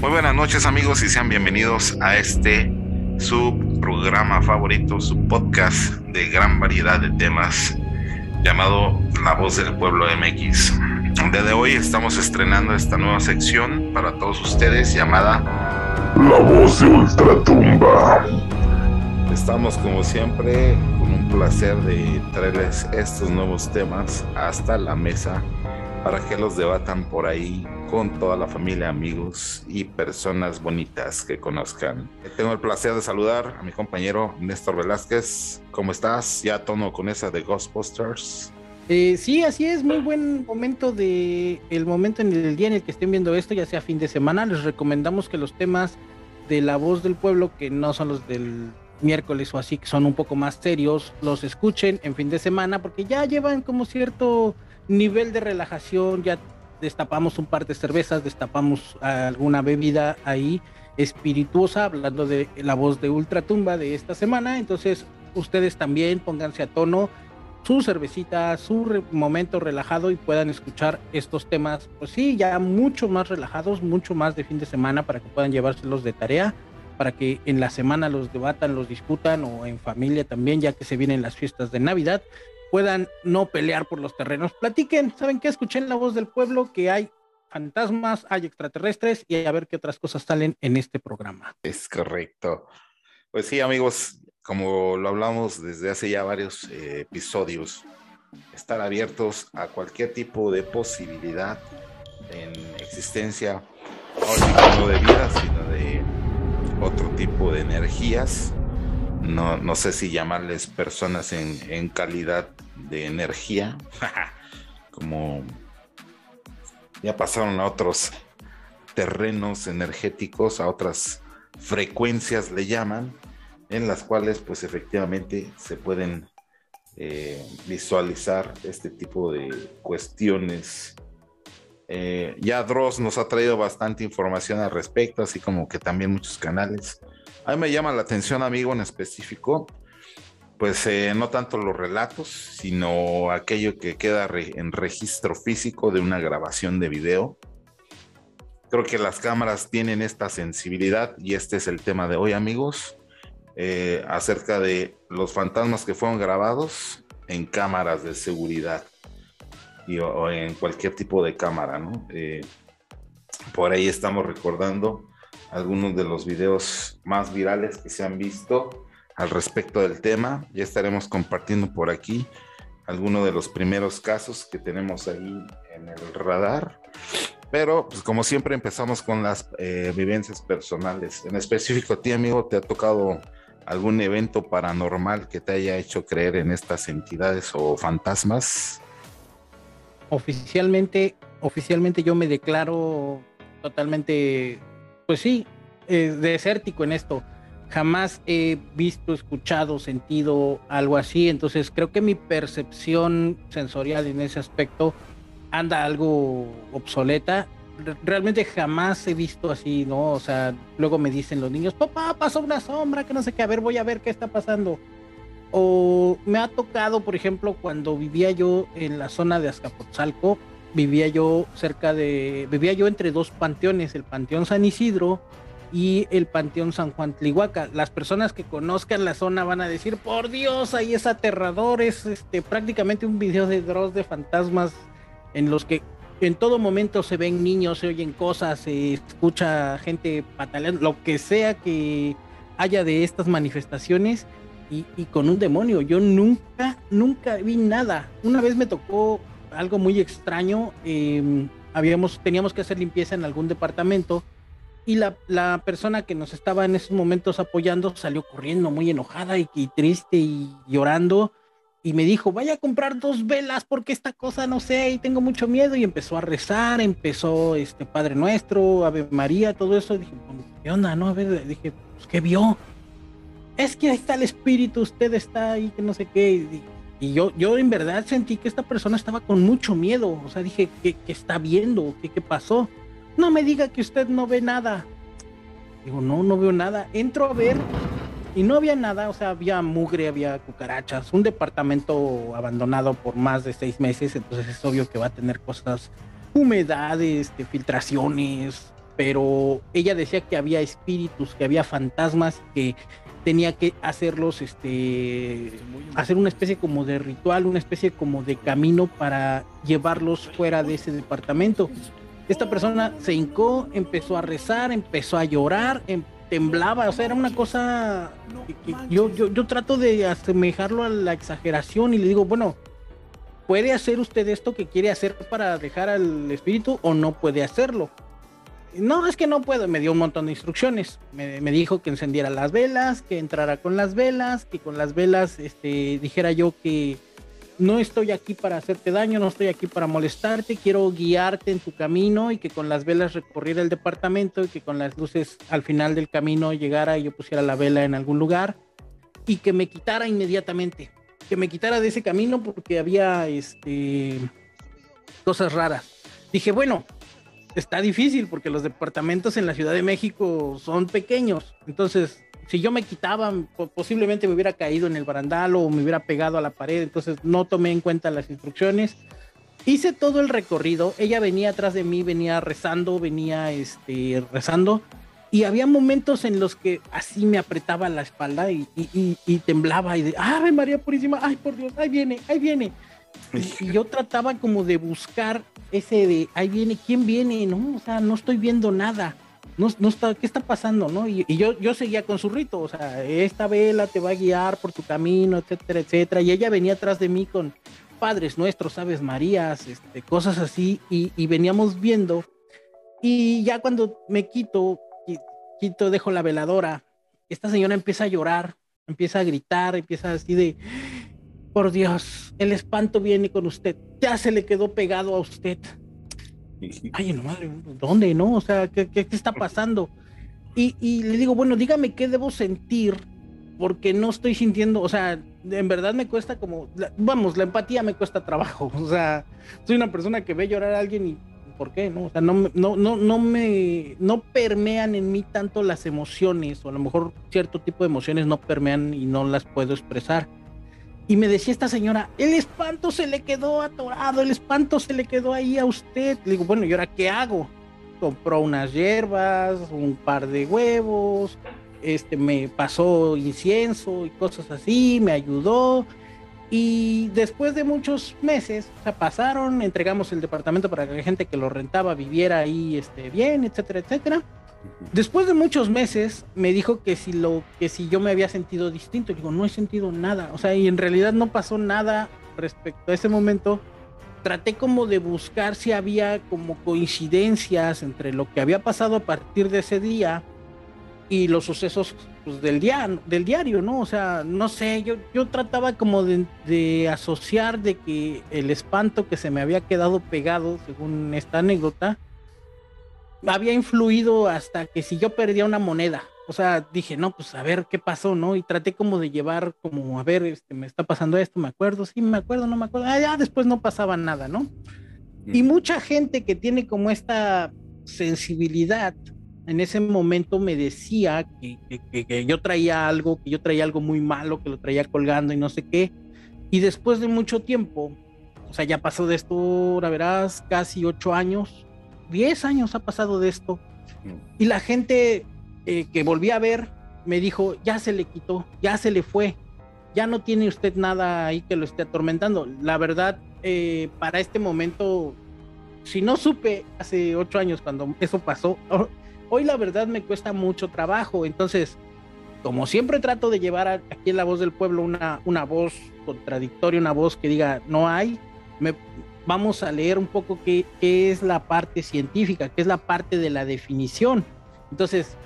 Muy buenas noches amigos y sean bienvenidos a este su programa favorito, su podcast de gran variedad de temas llamado La Voz del Pueblo MX. Desde hoy estamos estrenando esta nueva sección para todos ustedes llamada La Voz de Ultratumba. Estamos como siempre con un placer de traerles estos nuevos temas hasta la mesa para que los debatan por ahí con toda la familia, amigos y personas bonitas que conozcan. Tengo el placer de saludar a mi compañero Néstor Velázquez. ¿Cómo estás? Ya tono con esa de Ghostbusters. Eh, sí, así es, muy buen momento de el momento en el día en el que estén viendo esto, ya sea fin de semana, les recomendamos que los temas de la voz del pueblo, que no son los del miércoles o así, que son un poco más serios, los escuchen en fin de semana, porque ya llevan como cierto nivel de relajación, ya destapamos un par de cervezas, destapamos alguna bebida ahí espirituosa, hablando de la voz de Ultratumba de esta semana. Entonces, ustedes también pónganse a tono su cervecita, su momento relajado y puedan escuchar estos temas, pues sí, ya mucho más relajados, mucho más de fin de semana para que puedan llevárselos de tarea, para que en la semana los debatan, los discutan o en familia también, ya que se vienen las fiestas de Navidad puedan no pelear por los terrenos. Platiquen, ¿saben qué? Escuché en la voz del pueblo que hay fantasmas, hay extraterrestres y a ver qué otras cosas salen en este programa. Es correcto. Pues sí, amigos, como lo hablamos desde hace ya varios eh, episodios, estar abiertos a cualquier tipo de posibilidad en existencia, no de vida, sino de otro tipo de energías no, no sé si llamarles personas en, calidad de energía, como ya pasaron a otros terrenos energéticos, a otras frecuencias le llaman, en las cuales pues efectivamente se pueden eh, visualizar este tipo de cuestiones. Eh, ya Dross nos ha traído bastante información al respecto, así como que también muchos canales. A mí me llama la atención, amigo, en específico, pues eh, no tanto los relatos, sino aquello que queda en registro físico de una grabación de video. Creo que las cámaras tienen esta sensibilidad y este es el tema de hoy, amigos, eh, acerca de los fantasmas que fueron grabados en cámaras de seguridad y, o, en cualquier tipo de cámara, ¿no? Eh, por ahí estamos recordando algunos de los videos más virales que se han visto al respecto del tema. Ya estaremos compartiendo por aquí algunos de los primeros casos que tenemos ahí en el radar. Pero, pues como siempre, empezamos con las eh, vivencias personales. En específico, a ti, amigo, ¿te ha tocado algún evento paranormal que te haya hecho creer en estas entidades o fantasmas? Oficialmente, oficialmente yo me declaro totalmente pues sí, eh, desértico en esto. Jamás he visto, escuchado, sentido algo así. Entonces creo que mi percepción sensorial en ese aspecto anda algo obsoleta. Realmente jamás he visto así, ¿no? O sea, luego me dicen los niños, papá, pasó una sombra, que no sé qué, a ver, voy a ver qué está pasando. O me ha tocado, por ejemplo, cuando vivía yo en la zona de Azcapotzalco, vivía yo cerca de, vivía yo entre dos panteones, el Panteón San Isidro y el Panteón San Juan Tlihuaca. Las personas que conozcan la zona van a decir, por Dios, ahí es aterrador, es este, prácticamente un video de Dross de fantasmas en los que en todo momento se ven niños, se oyen cosas, se escucha gente pataleando, lo que sea que haya de estas manifestaciones y, y con un demonio. Yo nunca, nunca vi nada. Una vez me tocó algo muy extraño. Em, habíamos, teníamos que hacer limpieza en algún departamento y la, la, persona que nos estaba en esos momentos apoyando salió corriendo muy enojada y, triste y llorando y me dijo, vaya a comprar dos velas porque esta cosa no sé y tengo mucho miedo y empezó a rezar, empezó este Padre Nuestro, Ave María, todo eso. dije, ¿qué onda? No, a ver, dije, pues, ¿qué vio? Es que ahí está el espíritu, usted está ahí, que no sé qué. Y y yo, yo en verdad sentí que esta persona estaba con mucho miedo. O sea, dije, ¿qué, está viendo? ¿Qué, ¿Qué pasó? No me diga que usted no ve nada. Digo, no, no veo nada. Entro a ver y no había nada. O sea, había mugre, había cucarachas. Un departamento abandonado por más de seis meses. Entonces es obvio que va a tener cosas, humedades, filtraciones. pero ella decía que había espíritus, que había fantasmas, que tenía que hacerlos, este, hacer una especie como de ritual, una especie como de camino para llevarlos fuera de ese departamento. Esta persona se hincó, empezó a rezar, empezó a llorar, em, temblaba, o sea, era una cosa yo, yo, yo trato de asemejarlo a la exageración y le digo, bueno, ¿puede hacer usted esto que quiere hacer para dejar al espíritu o no puede hacerlo? No, es que no puedo. Me dio un montón de instrucciones. Me, dijo que encendiera las velas, que entrara con las velas, que con las velas este, dijera yo que no estoy aquí para hacerte daño, no estoy aquí para molestarte, quiero guiarte en tu camino y que con las velas recorriera el departamento y que con las luces al final del camino llegara y yo pusiera la vela en algún lugar y que me quitara inmediatamente que me quitara de ese camino porque había este, cosas raras. Dije, bueno, está difícil porque los departamentos en la Ciudad de México son pequeños. Entonces, si yo me quitaba, posiblemente me hubiera caído en el barandal o me hubiera pegado a la pared. Entonces, no tomé en cuenta las instrucciones. Hice todo el recorrido. Ella venía atrás de mí, venía rezando, venía este, rezando y había momentos en los que así me apretaba la espalda y, temblaba y de, ¡ay, María Purísima! ¡Ay, por Dios! ¡Ahí viene! ¡Ahí viene! Y, yo trataba como de buscar ese de, ¡ahí viene! ¿Quién viene? No, o sea, no estoy viendo nada. No, no está, ¿qué está pasando? ¿no? Y, yo, yo seguía con su rito, o sea, esta vela te va a guiar por tu camino, etcétera, etcétera. Y ella venía atrás de mí con Padres Nuestros, Aves Marías, este, cosas así, y, y veníamos viendo. Y ya cuando me quito, quito, dejo la veladora. Esta señora empieza a llorar, empieza a gritar, empieza así de, por Dios, el espanto viene con usted, ya se le quedó pegado a usted. Ay, no madre, ¿dónde, no? O sea, ¿qué, qué, está pasando? Y, y, le digo, bueno, dígame qué debo sentir, porque no estoy sintiendo, o sea, en verdad me cuesta como, vamos, la empatía me cuesta trabajo, o sea, soy una persona que ve llorar a alguien y por qué, ¿no? O sea, no, no, no, no me, no permean en mí tanto las emociones, o a lo mejor cierto tipo de emociones no permean y no las puedo expresar. Y me decía esta señora, el espanto se le quedó atorado, el espanto se le quedó ahí a usted. Le digo, bueno, ¿y ahora qué hago? Compró unas hierbas, un par de huevos, este, me pasó incienso y cosas así, me ayudó y después de muchos meses, o sea, pasaron, entregamos el departamento para que la gente que lo rentaba viviera ahí este, bien, etcétera, etcétera. Después de muchos meses me dijo que si lo que si yo me había sentido distinto, digo, no he sentido nada, o sea, y en realidad no pasó nada respecto a ese momento. Traté como de buscar si había como coincidencias entre lo que había pasado a partir de ese día y los sucesos pues, del, día, del diario, ¿no? O sea, no sé, yo, yo trataba como de, asociar de que el espanto que se me había quedado pegado, según esta anécdota, había influido hasta que si yo perdía una moneda, o sea, dije, no, pues a ver qué pasó, ¿no? Y traté como de llevar, como, a ver, este, me está pasando esto, me acuerdo, sí, me acuerdo, no me acuerdo, ah, ya después no pasaba nada, ¿no? Y mucha gente que tiene como esta sensibilidad, en ese momento me decía que, yo traía algo, que yo traía algo muy malo, que lo traía colgando y no sé qué. Y después de mucho tiempo, o sea, ya pasó de esto, la verás, casi ocho años, diez años ha pasado de esto. Y la gente eh, que volví a ver me dijo, ya se le quitó, ya se le fue, ya no tiene usted nada ahí que lo esté atormentando. La verdad, eh, para este momento, si no supe hace ocho años cuando eso pasó, Hoy la verdad me cuesta mucho trabajo, entonces, como siempre trato de llevar aquí en la voz del pueblo una, una voz contradictoria, una voz que diga, no hay, me, vamos a leer un poco qué, es la parte científica, qué es la parte de la definición. Entonces,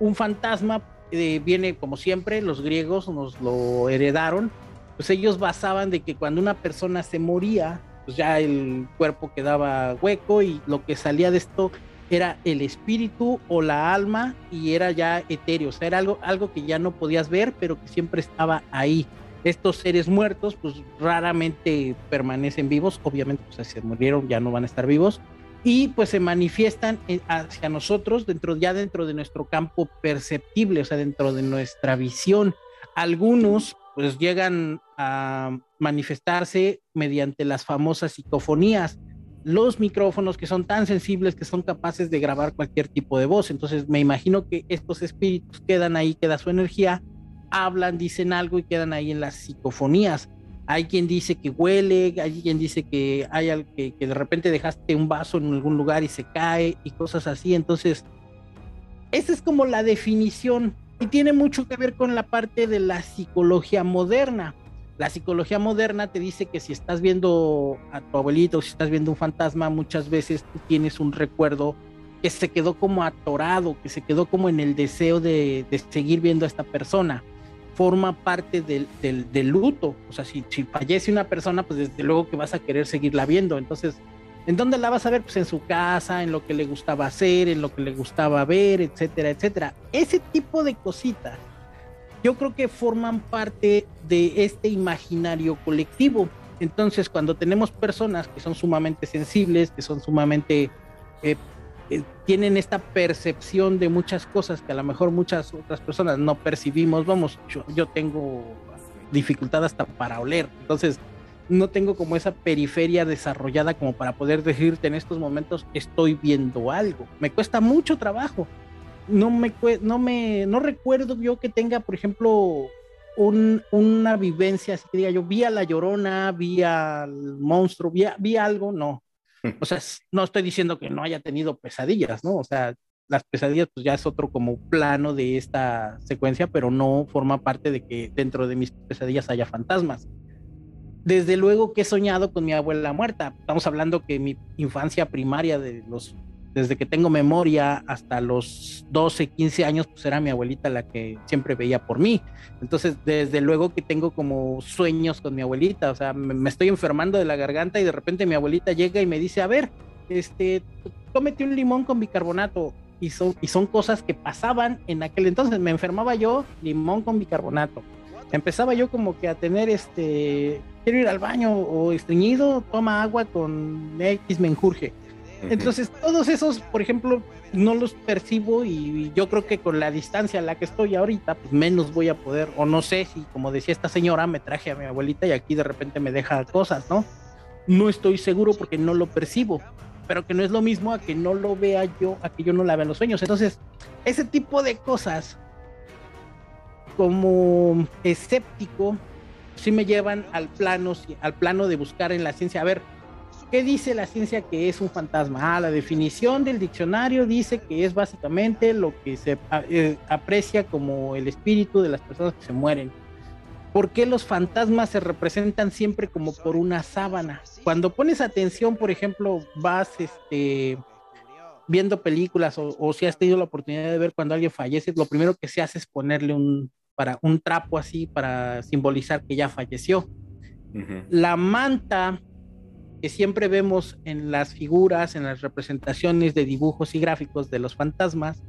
un fantasma eh, viene, como siempre, los griegos nos lo heredaron, pues ellos basaban de que cuando una persona se moría, pues ya el cuerpo quedaba hueco y lo que salía de esto era el espíritu o la alma y era ya etéreo, o sea, era algo, algo que ya no podías ver, pero que siempre estaba ahí. Estos seres muertos, pues raramente permanecen vivos, obviamente, pues si se murieron ya no van a estar vivos, y pues se manifiestan eh, hacia nosotros dentro, ya dentro de nuestro campo perceptible, o sea, dentro de nuestra visión. Algunos pues llegan a manifestarse mediante las famosas psicofonías, los micrófonos que son tan sensibles que son capaces de grabar cualquier tipo de voz. Entonces me imagino que estos espíritus quedan ahí, queda su energía, hablan, dicen algo y quedan ahí en las psicofonías. Hay quien dice que huele, hay quien dice que hay que, que de repente dejaste un vaso en algún lugar y se cae y cosas así. Entonces, esa es como la definición y tiene mucho que ver con la parte de la psicología moderna. La psicología moderna te dice que si estás viendo a tu abuelito o si estás viendo un fantasma, muchas veces tú tienes un recuerdo que se quedó como atorado, que se quedó como en el deseo de, seguir viendo a esta persona. Forma parte del, del, luto. O sea, si, fallece una persona, pues desde luego que vas a querer seguirla viendo. Entonces, ¿en dónde la vas a ver? Pues en su casa, en lo que le gustaba hacer, en lo que le gustaba ver, etcétera, etcétera. Ese tipo de cositas yo creo que forman parte de este imaginario colectivo. Entonces, cuando tenemos personas que son sumamente sensibles, que son sumamente, eh, eh, tienen esta percepción de muchas cosas que a lo mejor muchas otras personas no percibimos, vamos, yo, tengo dificultad hasta para oler, entonces no tengo como esa periferia desarrollada como para poder decirte en estos momentos estoy viendo algo, me cuesta mucho trabajo. No me, no me, no recuerdo yo que tenga, por ejemplo, un, una vivencia, así que diga yo, vi a la llorona, vi al monstruo, vi, vi algo, no. O sea, no estoy diciendo que no haya tenido pesadillas, ¿no? O sea, las pesadillas pues ya es otro como plano de esta secuencia, pero no forma parte de que dentro de mis pesadillas haya fantasmas. Desde luego que he soñado con mi abuela muerta. Estamos hablando que mi infancia primaria de los desde que tengo memoria hasta los 12, 15 años, pues era mi abuelita la que siempre veía por mí. Entonces, desde luego que tengo como sueños con mi abuelita, o sea, me, estoy enfermando de la garganta y de repente mi abuelita llega y me dice, a ver, este, cómete un limón con bicarbonato. Y son, y son cosas que pasaban en aquel entonces. Me enfermaba yo, limón con bicarbonato. Empezaba yo como que a tener este, quiero ir al baño o estreñido, toma agua con X menjurje entonces, todos esos, por ejemplo, no los percibo y yo creo que con la distancia a la que estoy ahorita, pues menos voy a poder, o no sé si, como decía esta señora, me traje a mi abuelita y aquí de repente me deja cosas, ¿no? No estoy seguro porque no lo percibo, pero que no es lo mismo a que no lo vea yo, a que yo no la vea en los sueños. Entonces, ese tipo de cosas, como escéptico, sí me llevan al plano, al plano de buscar en la ciencia, a ver, ¿Qué dice la ciencia que es un fantasma? Ah, la definición del diccionario dice que es básicamente lo que se eh, aprecia como el espíritu de las personas que se mueren. ¿Por qué los fantasmas se representan siempre como por una sábana? Cuando pones atención, por ejemplo, vas este, viendo películas o, si has tenido la oportunidad de ver cuando alguien fallece, lo primero que se hace es ponerle un, para, un trapo así para simbolizar que ya falleció. La manta que siempre vemos en las figuras, en las representaciones de dibujos y gráficos de los fantasmas,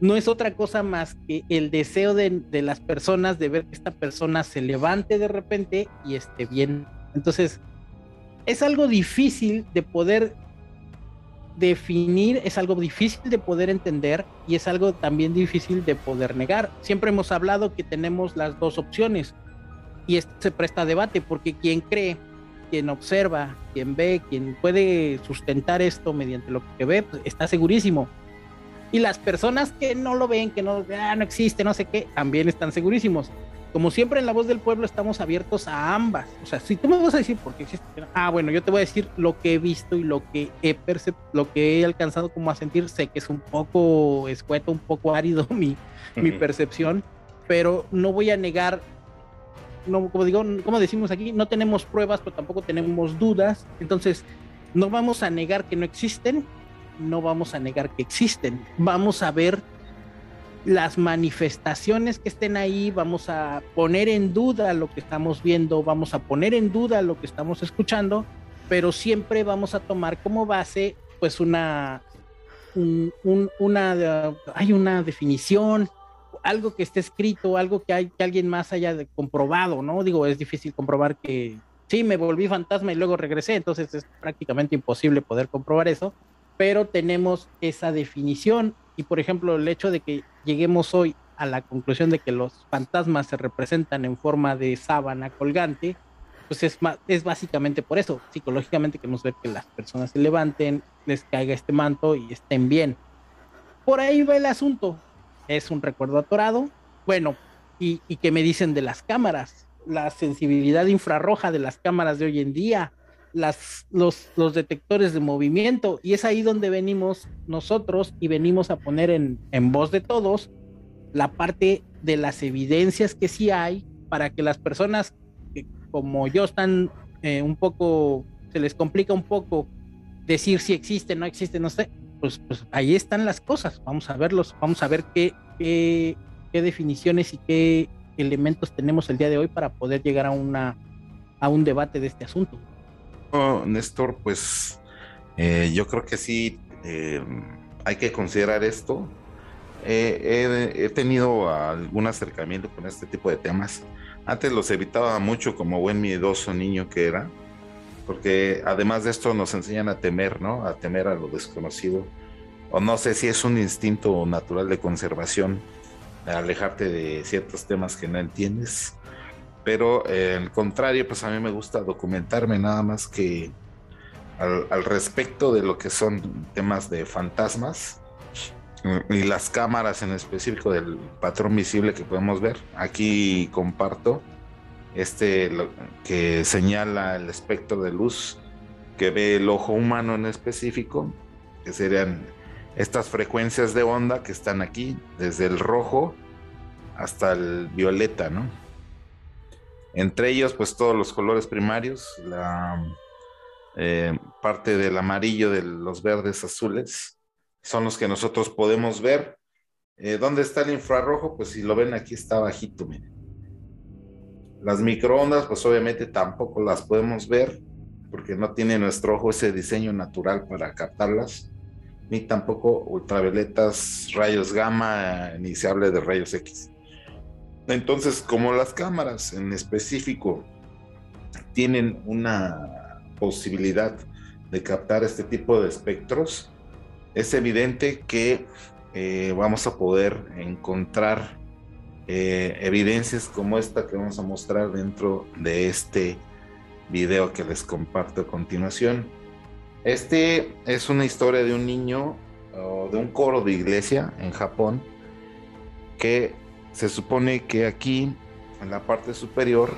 no es otra cosa más que el deseo de, las personas de ver que esta persona se levante de repente y esté bien. Entonces, es algo difícil de poder definir, es algo difícil de poder entender y es algo también difícil de poder negar. Siempre hemos hablado que tenemos las dos opciones y esto se presta a debate porque quien cree quien observa, quien ve, quien puede sustentar esto mediante lo que ve, pues, está segurísimo. Y las personas que no lo ven, que no, ah, no existe, no sé qué, también están segurísimos. Como siempre en La Voz del Pueblo estamos abiertos a ambas. O sea, si tú me vas a decir por qué existe, ah, bueno, yo te voy a decir lo que he visto y lo que he lo que he alcanzado como a sentir. Sé que es un poco escueto, un poco árido mi, mi percepción, pero no voy a negar no, como digo, como decimos aquí, no tenemos pruebas, pero tampoco tenemos dudas. Entonces, no vamos a negar que no existen, no vamos a negar que existen. Vamos a ver las manifestaciones que estén ahí, vamos a poner en duda lo que estamos viendo, vamos a poner en duda lo que estamos escuchando, pero siempre vamos a tomar como base pues una, una, hay una definición, algo que esté escrito, algo que, hay, que alguien más haya comprobado, ¿no? Digo, es difícil comprobar que sí, me volví fantasma y luego regresé, entonces es prácticamente imposible poder comprobar eso, pero tenemos esa definición y, por ejemplo, el hecho de que lleguemos hoy a la conclusión de que los fantasmas se representan en forma de sábana colgante, pues es, es básicamente por eso. Psicológicamente queremos ver que las personas se levanten, les caiga este manto y estén bien. Por ahí va el asunto. Es un recuerdo atorado. Bueno, y, y que me dicen de las cámaras, la sensibilidad infrarroja de las cámaras de hoy en día, las, los, los detectores de movimiento, y es ahí donde venimos nosotros y venimos a poner en, en voz de todos la parte de las evidencias que sí hay para que las personas que como yo están eh, un poco, se les complica un poco decir si existe, no existe, no sé, pues, pues ahí están las cosas, vamos a verlos, vamos a ver qué, qué, qué definiciones y qué elementos tenemos el día de hoy para poder llegar a, una, a un debate de este asunto. Oh, Néstor, pues eh, yo creo que sí eh, hay que considerar esto. Eh, he, he, tenido algún acercamiento con este tipo de temas. Antes los evitaba mucho como buen miedoso niño que era, porque además de esto nos enseñan a temer, ¿no? A temer a lo desconocido. O no sé si es un instinto natural de conservación, alejarte de ciertos temas que no entiendes. Pero eh, al contrario, pues a mí me gusta documentarme nada más que al, al respecto de lo que son temas de fantasmas y las cámaras en específico del patrón visible que podemos ver. Aquí comparto este que señala el espectro de luz que ve el ojo humano en específico, que serían estas frecuencias de onda que están aquí, desde el rojo hasta el violeta, ¿no? Entre ellos, pues todos los colores primarios, la eh, parte del amarillo, de los verdes, azules, son los que nosotros podemos ver. Eh, ¿Dónde está el infrarrojo? Pues si lo ven aquí está bajito, miren. Las microondas, pues obviamente tampoco las podemos ver porque no tiene nuestro ojo ese diseño natural para captarlas, ni tampoco ultravioletas, rayos gamma, ni se hable de rayos X. Entonces, como las cámaras en específico tienen una posibilidad de captar este tipo de espectros, es evidente que eh, vamos a poder encontrar eh, evidencias como esta que vamos a mostrar dentro de este video que les comparto a continuación. Este es una historia de un niño o de un coro de iglesia en Japón que se supone que aquí en la parte superior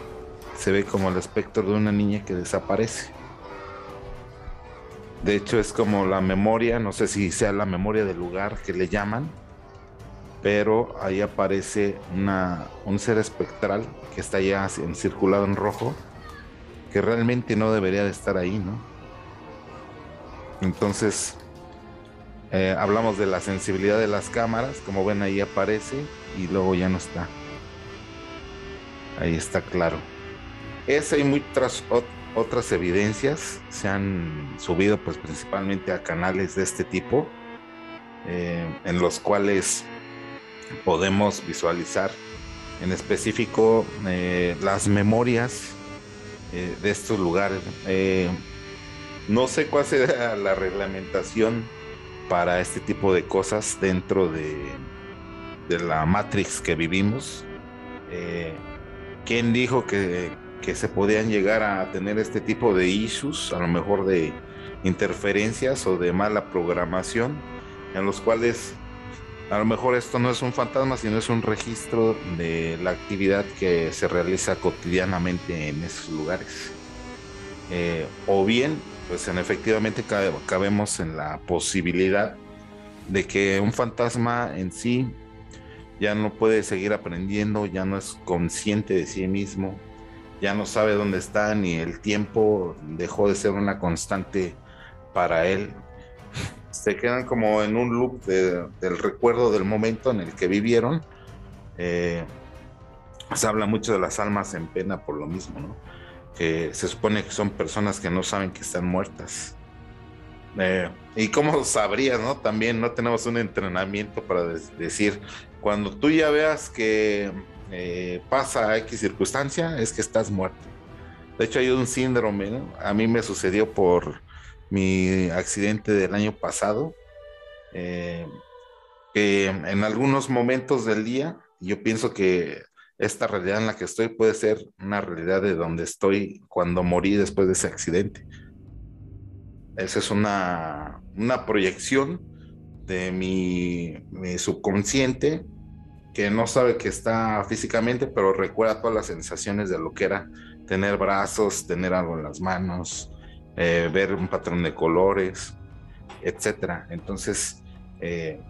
se ve como el espectro de una niña que desaparece. De hecho es como la memoria, no sé si sea la memoria del lugar que le llaman, pero ahí aparece una, un ser espectral que está ya circulado en rojo, que realmente no debería de estar ahí, ¿no? Entonces, eh, hablamos de la sensibilidad de las cámaras, como ven ahí aparece y luego ya no está. Ahí está claro. Esa y muchas otras evidencias se han subido pues principalmente a canales de este tipo, eh, en los cuales podemos visualizar en específico eh, las memorias eh, de estos lugares. Eh, no sé cuál será la reglamentación para este tipo de cosas dentro de, la Matrix que vivimos. ¿Quién dijo que se podían llegar a tener este tipo de issues, a lo mejor de interferencias o de mala programación, en los cuales a lo mejor esto no es un fantasma, sino es un registro de la actividad que se realiza cotidianamente en esos lugares. Eh, o bien, pues en efectivamente cabemos en la posibilidad de que un fantasma en sí ya no puede seguir aprendiendo, ya no es consciente de sí mismo, ya no sabe dónde está, ni el tiempo dejó de ser una constante para él, se quedan como en un loop de, del recuerdo del momento en el que vivieron. Eh, se habla mucho de las almas en pena por lo mismo, ¿no? Que se supone que son personas que no saben que están muertas. Eh, y cómo sabrías, ¿no? También no tenemos un entrenamiento para decir, cuando tú ya veas que eh, pasa X circunstancia, es que estás muerto. De hecho, hay un síndrome, ¿no? A mí me sucedió por mi accidente del año pasado, eh, que en algunos momentos del día yo pienso que esta realidad en la que estoy puede ser una realidad de donde estoy cuando morí después de ese accidente. Esa es una, una proyección de mi, mi subconsciente que no sabe que está físicamente, pero recuerda todas las sensaciones de lo que era tener brazos, tener algo en las manos, eh, ver un patrón de colores, etcétera. Entonces, eh,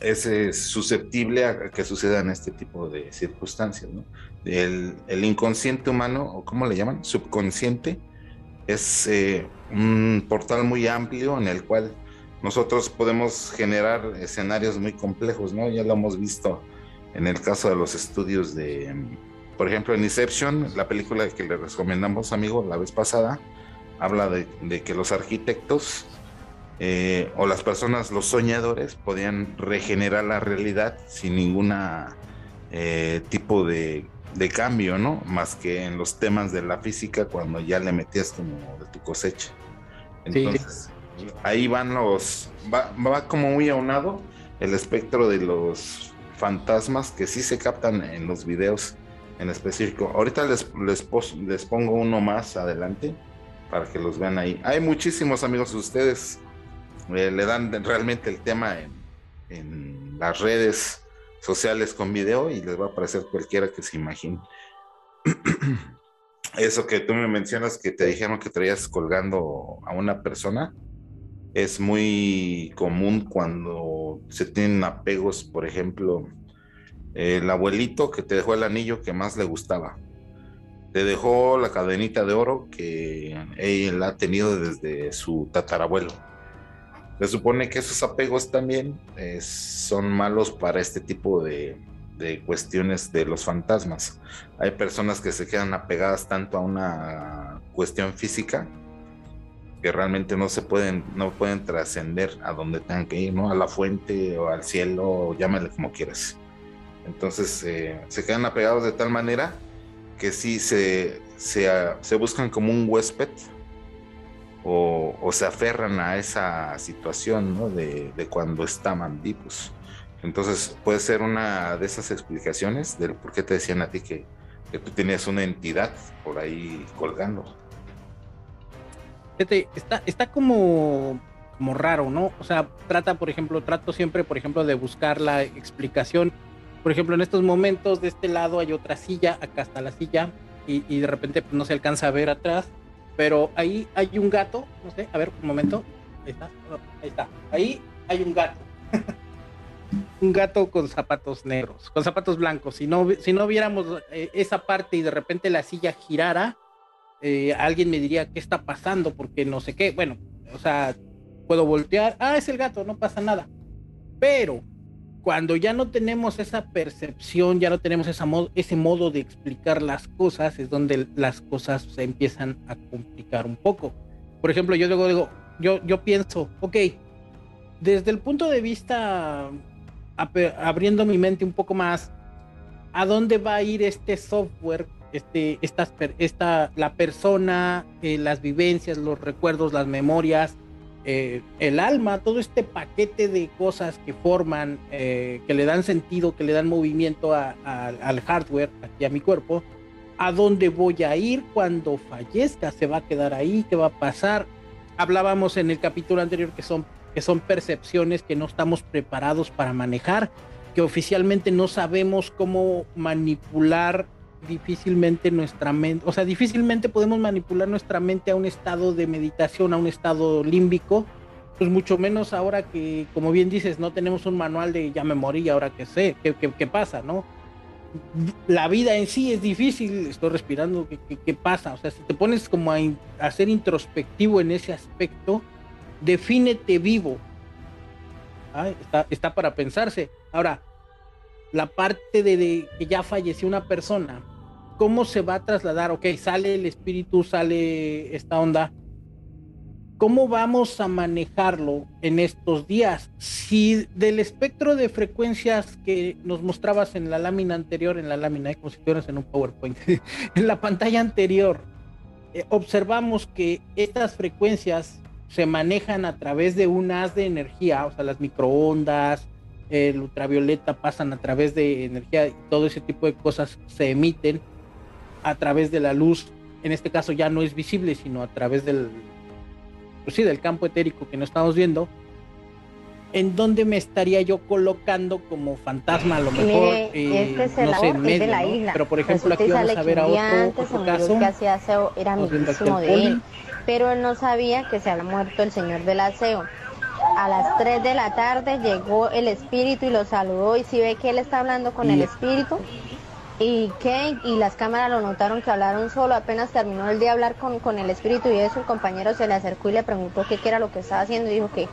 es, susceptible a que sucedan este tipo de circunstancias. El, inconsciente humano, o cómo le llaman, subconsciente, es eh, un portal muy amplio en el cual nosotros podemos generar escenarios muy complejos, ¿no? Ya lo hemos visto en el caso de los estudios de, por ejemplo, en Inception, la película que le recomendamos, amigo, la vez pasada, habla de, que los arquitectos eh, o las personas, los soñadores, podían regenerar la realidad sin ninguna eh, tipo de, cambio, ¿no? Más que en los temas de la física cuando ya le metías como de tu cosecha. Entonces, ahí van los, va, va como muy aunado el espectro de los fantasmas que sí se captan en los videos en específico. Ahorita les, les, les pongo uno más adelante para que los vean ahí. Hay muchísimos amigos de ustedes, eh, le dan realmente el tema en, las redes sociales con video y les va a aparecer cualquiera que se imagine. Eso que tú me mencionas que te dijeron que traías colgando a una persona es muy común cuando se tienen apegos, por ejemplo, el abuelito que te dejó el anillo que más le gustaba te dejó la cadenita de oro que él ha tenido desde su tatarabuelo. Se supone que esos apegos también eh, son malos para este tipo de, cuestiones de los fantasmas. Hay personas que se quedan apegadas tanto a una cuestión física que realmente no se pueden, no pueden trascender a donde tengan que ir, ¿no? A la fuente o al cielo, llámale como quieras. Entonces eh, se quedan apegados de tal manera que sí se, se, buscan como un huésped o, se aferran a esa situación de, cuando estaban vivos. Entonces puede ser una de esas explicaciones del por qué te decían a ti que, tú tenías una entidad por ahí colgando. Está, está como, como raro, ¿no? O sea, trata, por ejemplo, trato siempre, por ejemplo, de buscar la explicación por ejemplo, en estos momentos de este lado hay otra silla, acá está la silla, y, de repente pues, no se alcanza a ver atrás, pero ahí hay un gato, no sé, a ver, un momento, ahí está, ahí está, ahí hay un gato. un gato con zapatos negros, con zapatos blancos. Si no, si no viéramos eh, esa parte y de repente la silla girara, eh, alguien me diría, ¿qué está pasando? Porque no sé qué. Bueno, o sea, puedo voltear, ah, es el gato, no pasa nada. Pero cuando ya no tenemos esa percepción, ya no tenemos esa ese modo de explicar las cosas, es donde las cosas se empiezan a complicar un poco. Por ejemplo, yo luego digo, yo, yo pienso, ok, desde el punto de vista, abriendo mi mente un poco más, ¿a dónde va a ir este software? Este, estas, esta, la persona, eh, las vivencias, los recuerdos, las memorias, eh, el alma, todo este paquete de cosas que forman, eh, que le dan sentido, que le dan movimiento al hardware, aquí a mi cuerpo, a dónde voy a ir cuando fallezca, se va a quedar ahí, qué va a pasar. Hablábamos en el capítulo anterior que son percepciones que no estamos preparados para manejar, que oficialmente no sabemos cómo manipular difícilmente nuestra mente, o sea, difícilmente podemos manipular nuestra mente a un estado de meditación, a un estado límbico, pues mucho menos ahora que, como bien dices, no tenemos un manual de ya me morí, ahora que sé, qué, qué, pasa, ¿no? La vida en sí es difícil, estoy respirando, ¿qué, qué, pasa? O sea, si te pones como a, a ser introspectivo en ese aspecto, defínete vivo. Está, está para pensarse. Ahora, la parte de, que ya falleció una persona, ¿cómo se va a trasladar? Ok, sale el espíritu, sale esta onda. ¿Cómo vamos a manejarlo en estos días? Si del espectro de frecuencias que nos mostrabas en la lámina anterior, en la lámina, como si estuvieras en un PowerPoint, en la pantalla anterior, eh, observamos que estas frecuencias se manejan a través de un haz de energía, o sea, las microondas, el ultravioleta pasan a través de energía todo ese tipo de cosas se emiten a través de la luz. En este caso ya no es visible, sino a través del, pues sí, del campo etérico que no estamos viendo. ¿En dónde me estaría yo colocando como fantasma a lo mejor? Eh, este no sé, en medio, la isla. Pero por ejemplo aquí vamos a ver a otro, caso. Que aseo era amiguísimo de él, pero él no sabía que se había muerto el señor del aseo a las 3 de la tarde llegó el espíritu y lo saludó y si ve que él está hablando con el espíritu y y las cámaras lo notaron que hablaron solo, apenas terminó el de hablar con, con el espíritu y eso el compañero se le acercó y le preguntó qué, era lo que estaba haciendo y dijo que,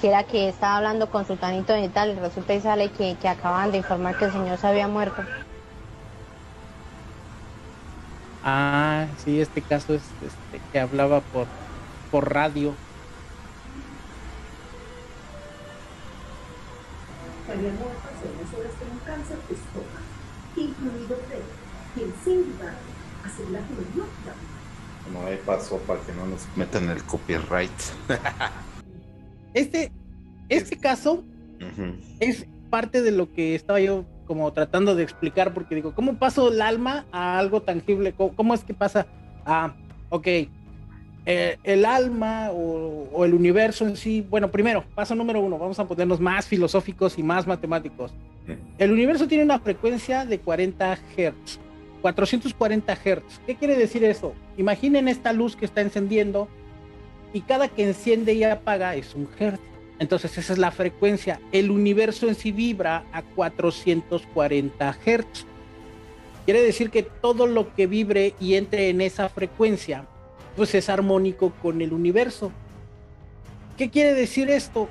que era que estaba hablando con su tanito y tal y resulta y sale que, que acaban de informar que el señor se había muerto. Ah, sí, este caso es este, que hablaba por, por radio. había muerto con un cáncer estómago, incluido Fred, quien sin duda asegura que lo dio Bueno, ahí pasó para que no nos metan el copyright. este, este caso es parte de lo que estaba yo como tratando de explicar, porque digo, ¿cómo paso el alma a algo tangible? ¿Cómo, cómo es que pasa a, ok, eh, el alma o, el universo en sí, bueno, primero, paso número uno, vamos a ponernos más filosóficos y más matemáticos. El universo tiene una frecuencia de 40 Hz, 440 Hz. ¿Qué quiere decir eso? Imaginen esta luz que está encendiendo y cada que enciende y apaga es un Hz. Entonces esa es la frecuencia. El universo en sí vibra a 440 Hz. Quiere decir que todo lo que vibre y entre en esa frecuencia pues es armónico con el universo. ¿Qué quiere decir esto?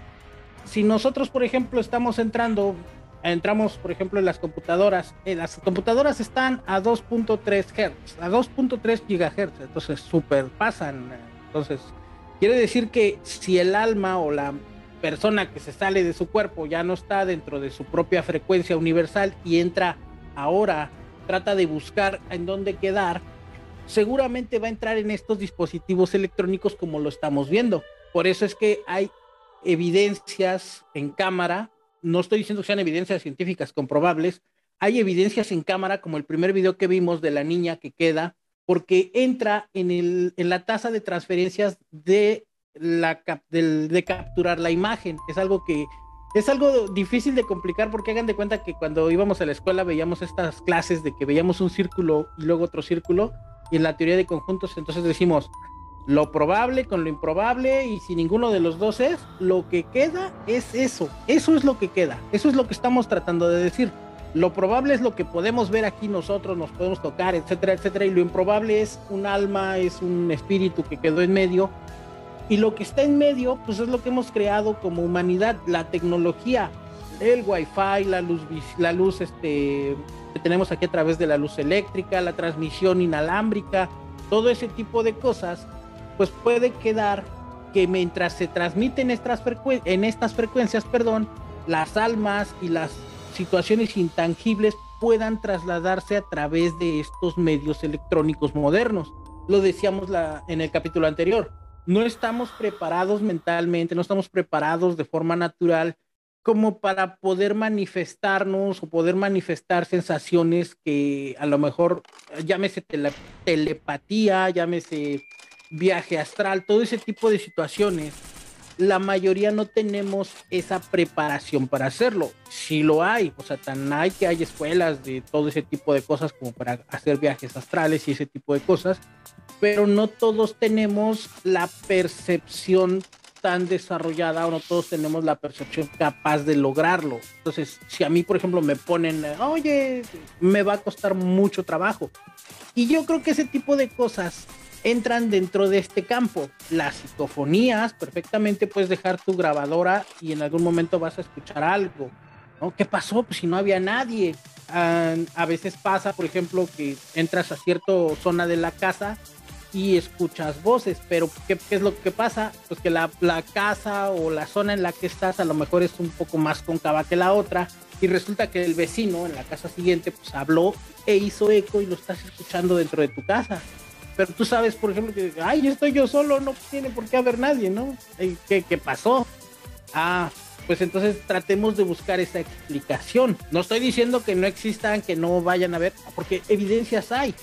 Si nosotros, por ejemplo, estamos entrando, entramos, por ejemplo, en las computadoras, eh, las computadoras están a 2.3 Hz, a 2.3 GHz, entonces super pasan. Entonces, quiere decir que si el alma o la persona que se sale de su cuerpo ya no está dentro de su propia frecuencia universal y entra ahora, trata de buscar en dónde quedar, seguramente va a entrar en estos dispositivos electrónicos como lo estamos viendo. Por eso es que hay evidencias en cámara, no estoy diciendo que sean evidencias científicas comprobables, hay evidencias en cámara como el primer video que vimos de la niña que queda, porque entra en, el, en la tasa de transferencias de, la, de capturar la imagen. Es algo que es algo difícil de complicar porque hagan de cuenta que cuando íbamos a la escuela veíamos estas clases de que veíamos un círculo y luego otro círculo y la teoría de conjuntos entonces decimos lo probable con lo improbable y si ninguno de los dos es, lo que queda es eso, eso es lo que queda, eso es lo que estamos tratando de decir. Lo probable es lo que podemos ver aquí nosotros, nos podemos tocar, etcétera, etcétera, y lo improbable es un alma, es un espíritu que quedó en medio. Y lo que está en medio, pues es lo que hemos creado como humanidad, la tecnología, el wifi, la luz, la luz este, que tenemos aquí a través de la luz eléctrica, la transmisión inalámbrica, todo ese tipo de cosas, pues puede quedar que mientras se transmiten estas en estas frecuencias, perdón, las almas y las situaciones intangibles puedan trasladarse a través de estos medios electrónicos modernos. Lo decíamos en el capítulo anterior. No estamos preparados mentalmente, no estamos preparados de forma natural como para poder manifestarnos o poder manifestar sensaciones que a lo mejor llámese telepatía, llámese viaje astral, todo ese tipo de situaciones, la mayoría no tenemos esa preparación para hacerlo. Si lo hay, o sea, tan hay que hay escuelas de todo ese tipo de cosas como para hacer viajes astrales y ese tipo de cosas, pero no todos tenemos la percepción tan desarrollada o no todos tenemos la percepción capaz de lograrlo. Entonces, si a mí, por ejemplo, me ponen, oye, me va a costar mucho trabajo. Y yo creo que ese tipo de cosas entran dentro de este campo. Las psicofonías, perfectamente puedes dejar tu grabadora y en algún momento vas a escuchar algo. ¿no? ¿Qué pasó? Pues si no había nadie. Ah, a veces pasa, por ejemplo, que entras a cierta zona de la casa y escuchas voces, pero ¿qué, es lo que pasa? Pues que la, la, casa o la zona en la que estás a lo mejor es un poco más cóncava que la otra y resulta que el vecino en la casa siguiente pues habló e hizo eco y lo estás escuchando dentro de tu casa. Pero tú sabes, por ejemplo, que, ay, estoy yo solo, no tiene por qué haber nadie, ¿no? ¿Qué, qué pasó? Ah, pues entonces tratemos de buscar esa explicación. No estoy diciendo que no existan, que no vayan a ver, porque evidencias hay,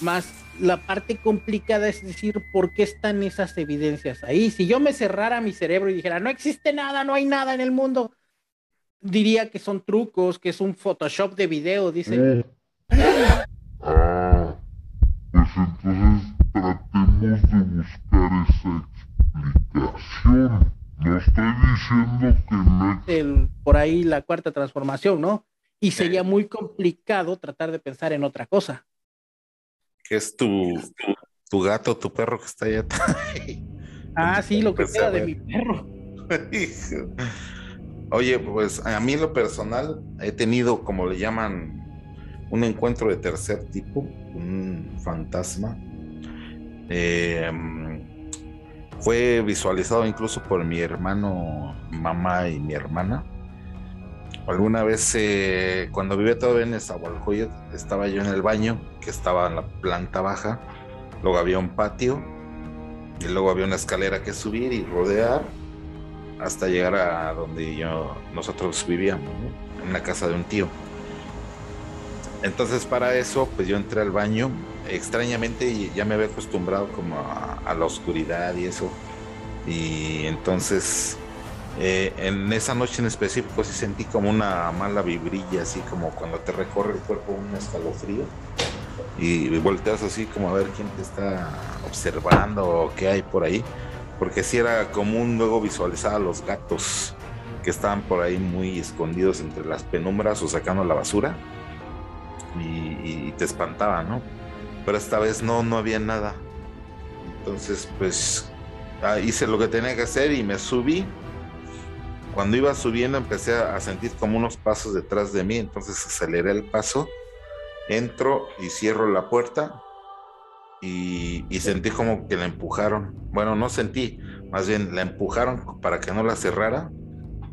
más la parte complicada es decir por qué están esas evidencias ahí. Si yo me cerrara mi cerebro y dijera, no existe nada, no hay nada en el mundo, diría que son trucos, que es un Photoshop de video, dice. Eh. Ah, pues entonces tratemos de buscar esa explicación. No estoy diciendo que no. El, por ahí la cuarta transformación, ¿no? Y sería muy complicado tratar de pensar en otra cosa. ¿Qué es tu, tu gato, tu perro que está allá Ah, sí, lo que queda de mi perro. Oye, pues a mí en lo personal he tenido, como le llaman, un encuentro de tercer tipo, un fantasma. Eh, fue visualizado incluso por mi hermano, mamá y mi hermana. Alguna vez, eh, cuando vivía todavía en Nezahualcóyotl, estaba yo en el baño, que estaba en la planta baja. Luego había un patio y luego había una escalera que subir y rodear hasta llegar a donde yo, nosotros vivíamos, en la casa de un tío. Entonces para eso, pues yo entré al baño extrañamente ya me había acostumbrado como a, la oscuridad y eso. Y entonces eh, en esa noche en específico sí sentí como una mala vibrilla, así como cuando te recorre el cuerpo un escalofrío. Y, volteas así como a ver quién te está observando o qué hay por ahí. Porque si era común luego visualizar a los gatos que estaban por ahí muy escondidos entre las penumbras o sacando la basura. Y, y te espantaba, ¿no? pero esta vez no, no había nada. Entonces, pues ah, hice lo que tenía que hacer y me subí. Cuando iba subiendo empecé a sentir como unos pasos detrás de mí, entonces aceleré el paso, entro y cierro la puerta y, y sentí como que la empujaron. Bueno, no sentí, más bien la empujaron para que no la cerrara.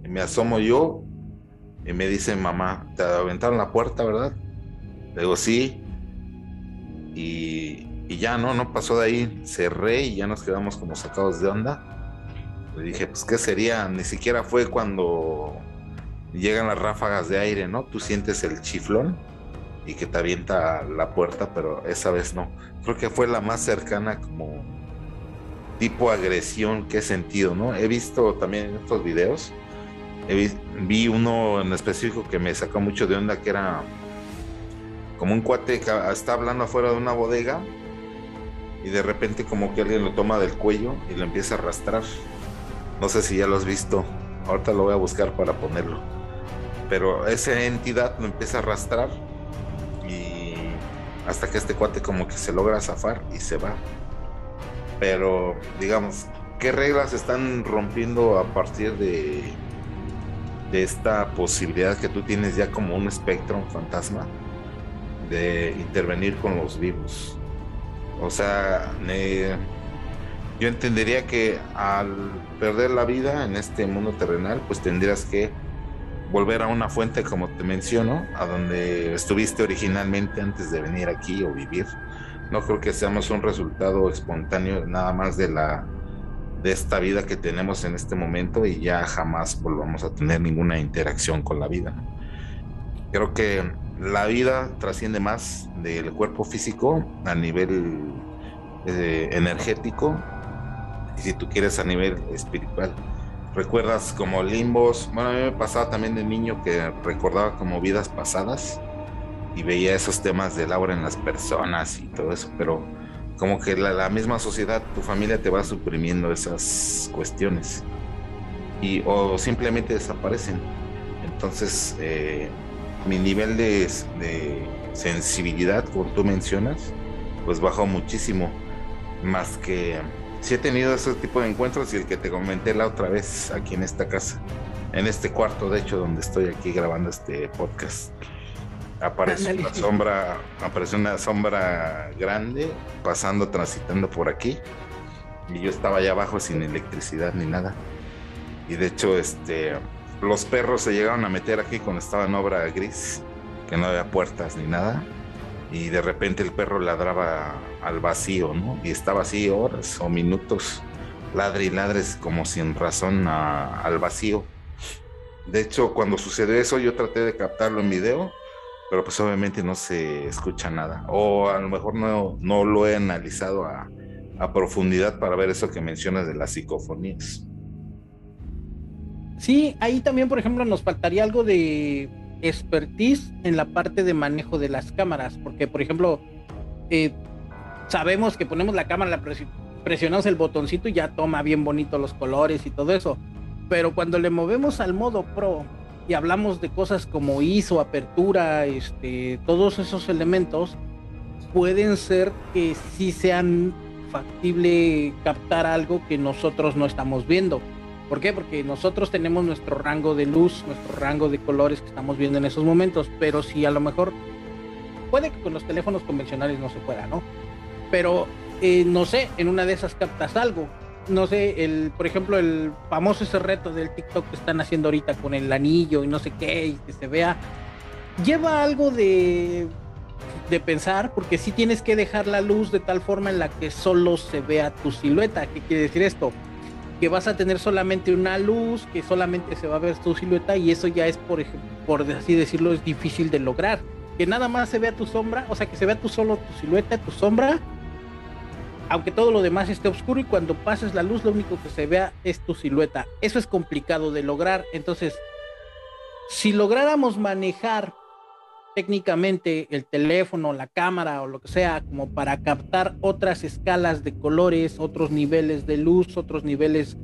Y me asomo yo y me dice mamá, te aventaron la puerta, ¿verdad? Le digo, sí, y, ya no, no pasó de ahí, cerré y ya nos quedamos como sacados de onda. Le dije, pues qué sería, ni siquiera fue cuando llegan las ráfagas de aire, ¿no? Tú sientes el chiflón y que te avienta la puerta, pero esa vez no. Creo que fue la más cercana como tipo agresión que he sentido, ¿no? He visto también en estos videos, vi uno en específico que me sacó mucho de onda, que era como un cuate que está hablando afuera de una bodega y de repente como que alguien lo toma del cuello y lo empieza a arrastrar. No sé si ya lo has visto, ahorita lo voy a buscar para ponerlo. Pero esa entidad lo empieza a arrastrar y hasta que este cuate como que se logra zafar y se va. Pero digamos, ¿qué reglas están rompiendo a partir de, de esta posibilidad que tú tienes ya como un espectro, un fantasma? de intervenir con los vivos. O sea, yo entendería que al perder la vida en este mundo terrenal, pues tendrías que volver a una fuente, como te menciono, a donde estuviste originalmente antes de venir aquí o vivir. No creo que seamos un resultado espontáneo nada más de la de esta vida que tenemos en este momento y ya jamás volvamos a tener ninguna interacción con la vida. Creo que la vida trasciende más del cuerpo físico a nivel eh, energético y si tú quieres a nivel espiritual. Recuerdas como limbos, bueno, a mí me pasaba también de niño que recordaba como vidas pasadas y veía esos temas del aura en las personas y todo eso, pero como que la, misma sociedad, tu familia te va suprimiendo esas cuestiones y o simplemente desaparecen. Entonces, eh, mi nivel de, sensibilidad, como tú mencionas, pues bajó muchísimo. Más que si he tenido ese tipo de encuentros y el que te comenté la otra vez aquí en esta casa, en este cuarto, de hecho, donde estoy aquí grabando este podcast. Aparece una sombra, apareció una sombra grande pasando, transitando por aquí. Y yo estaba allá abajo sin electricidad ni nada. Y de hecho, este, los perros se llegaron a meter aquí cuando estaba en obra gris, que no había puertas ni nada, y de repente el perro ladraba al vacío, ¿no? Y estaba así horas o minutos, ladre y ladres como sin razón al vacío. De hecho, cuando sucedió eso, yo traté de captarlo en video, pero pues obviamente no se escucha nada. O a lo mejor no, no lo he analizado a, a profundidad para ver eso que mencionas de las psicofonías. Sí, ahí también, por ejemplo, nos faltaría algo de expertise en la parte de manejo de las cámaras, porque, por ejemplo, eh, sabemos que ponemos la cámara, la presionamos el botoncito y ya toma bien bonito los colores y todo eso, pero cuando le movemos al modo pro y hablamos de cosas como ISO, apertura, este, todos esos elementos, pueden ser que sí sean factible captar algo que nosotros no estamos viendo. ¿Por qué? Porque nosotros tenemos nuestro rango de luz, nuestro rango de colores que estamos viendo en esos momentos, pero si a lo mejor puede que con los teléfonos convencionales no se pueda, ¿no? Pero eh, no sé, en una de esas captas algo. No sé, el, por ejemplo, el famoso ese reto del TikTok que están haciendo ahorita con el anillo y no sé qué, y que se vea, lleva algo de, de pensar, porque si tienes que dejar la luz de tal forma en la que solo se vea tu silueta. ¿Qué quiere decir esto? que vas a tener solamente una luz, que solamente se va a ver tu silueta y eso ya es, por, por así decirlo, es difícil de lograr. Que nada más se vea tu sombra, o sea, que se vea tú solo tu silueta, tu sombra, aunque todo lo demás esté oscuro y cuando pases la luz lo único que se vea es tu silueta. Eso es complicado de lograr. Entonces, si lográramos manejar técnicamente el teléfono, la cámara o lo que sea, como para captar otras escalas de colores, otros niveles de luz, otros niveles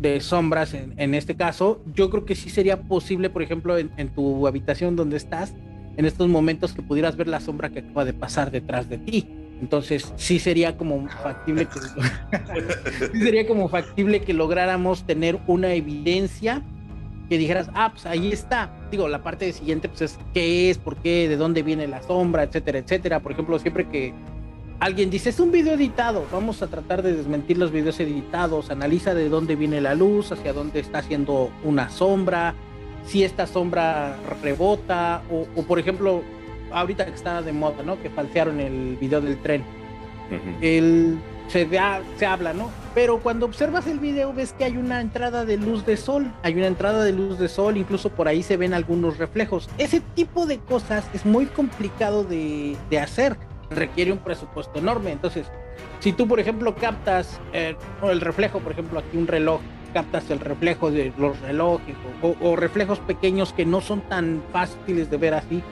de sombras en, este caso, yo creo que sí sería posible, por ejemplo, en, tu habitación donde estás, en estos momentos que pudieras ver la sombra que acaba de pasar detrás de ti. Entonces, sí sería como factible que, sí sería como factible que lográramos tener una evidencia que dijeras, ah, pues ahí está. Digo, la parte siguiente, pues es qué es, por qué, de dónde viene la sombra, etcétera, etcétera. Por ejemplo, siempre que alguien dice, es un video editado, vamos a tratar de desmentir los videos editados, analiza de dónde viene la luz, hacia dónde está haciendo una sombra, si esta sombra rebota, o, por ejemplo, ahorita que está de moda, ¿no? Que falsearon el video del tren. El se, se habla, ¿no? Pero cuando observas el video ves que hay una entrada de luz de sol, hay una entrada de luz de sol, incluso por ahí se ven algunos reflejos. Ese tipo de cosas es muy complicado de, hacer, requiere un presupuesto enorme. Entonces, si tú, por ejemplo, captas eh, el reflejo, por ejemplo, aquí un reloj, captas el reflejo de los relojes o reflejos pequeños que no son tan fáciles de ver así,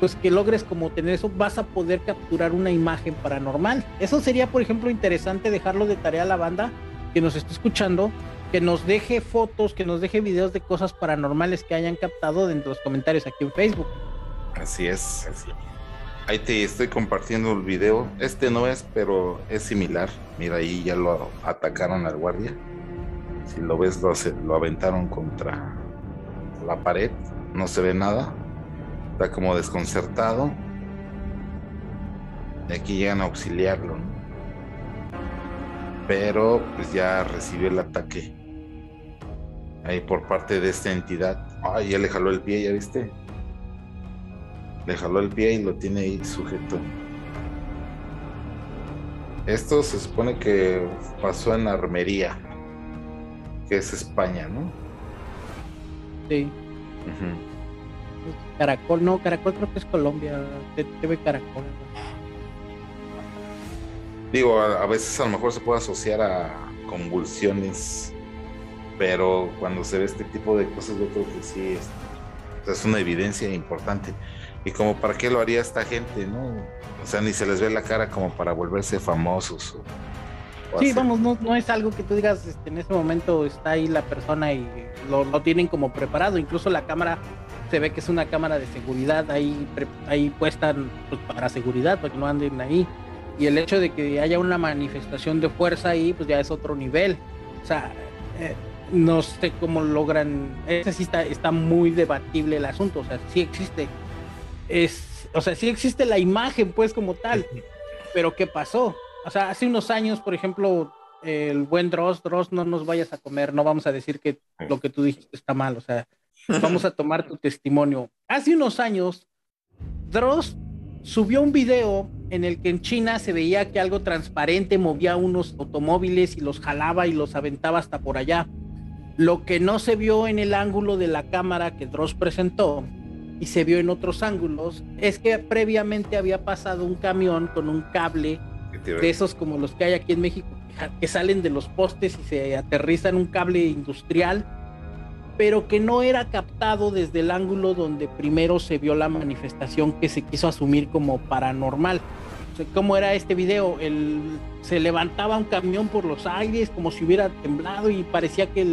pues que logres como tener eso, vas a poder capturar una imagen paranormal. Eso sería, por ejemplo, interesante dejarlo de tarea a la banda que nos esté escuchando, que nos deje fotos, que nos deje videos de cosas paranormales que hayan captado dentro de los comentarios aquí en Facebook. Así es. Ahí te estoy compartiendo el video. Este no es, pero es similar. Mira, ahí ya lo atacaron al guardia. Si lo ves, lo, lo aventaron contra la pared. No se ve nada está como desconcertado. Y aquí llegan a auxiliarlo, Pero pues ya recibió el ataque. Ahí por parte de esta entidad. Ay, ya le jaló el pie, ¿ya viste? Le jaló el pie y lo tiene ahí sujeto. Esto se supone que pasó en Armería, que es España, ¿no? Sí. Caracol, no, Caracol creo que es Colombia, TV Caracol. Digo, a, veces a lo mejor se puede asociar a convulsiones, pero cuando se ve este tipo de cosas yo creo que sí es, una evidencia importante. Y como para qué lo haría esta gente, ¿no? O sea, ni se les ve la cara como para volverse famosos. sí, vamos, no, no es algo que tú digas, este, en ese momento está ahí la persona y lo, lo tienen como preparado, incluso la cámara se ve que es una cámara de seguridad ahí, ahí puesta pues, para seguridad, para que no anden ahí. Y el hecho de que haya una manifestación de fuerza ahí, pues ya es otro nivel. O sea, eh, no sé cómo logran. Ese sí está, está muy debatible el asunto. O sea, sí existe. Es, o sea, sí existe la imagen, pues, como tal. Pero ¿qué pasó? O sea, hace unos años, por ejemplo, el buen Dross, Dross, no nos vayas a comer, no vamos a decir que lo que tú dijiste está mal. O sea, Vamos a tomar tu testimonio. Hace unos años, Dross subió un video en el que en China se veía que algo transparente movía unos automóviles y los jalaba y los aventaba hasta por allá. Lo que no se vio en el ángulo de la cámara que Dross presentó y se vio en otros ángulos es que previamente había pasado un camión con un cable de esos como los que hay aquí en México que salen de los postes y se aterrizan un cable industrial pero que no era captado desde el ángulo donde primero se vio la manifestación que se quiso asumir como paranormal. ¿Cómo era este video? El, se levantaba un camión por los aires como si hubiera temblado y parecía que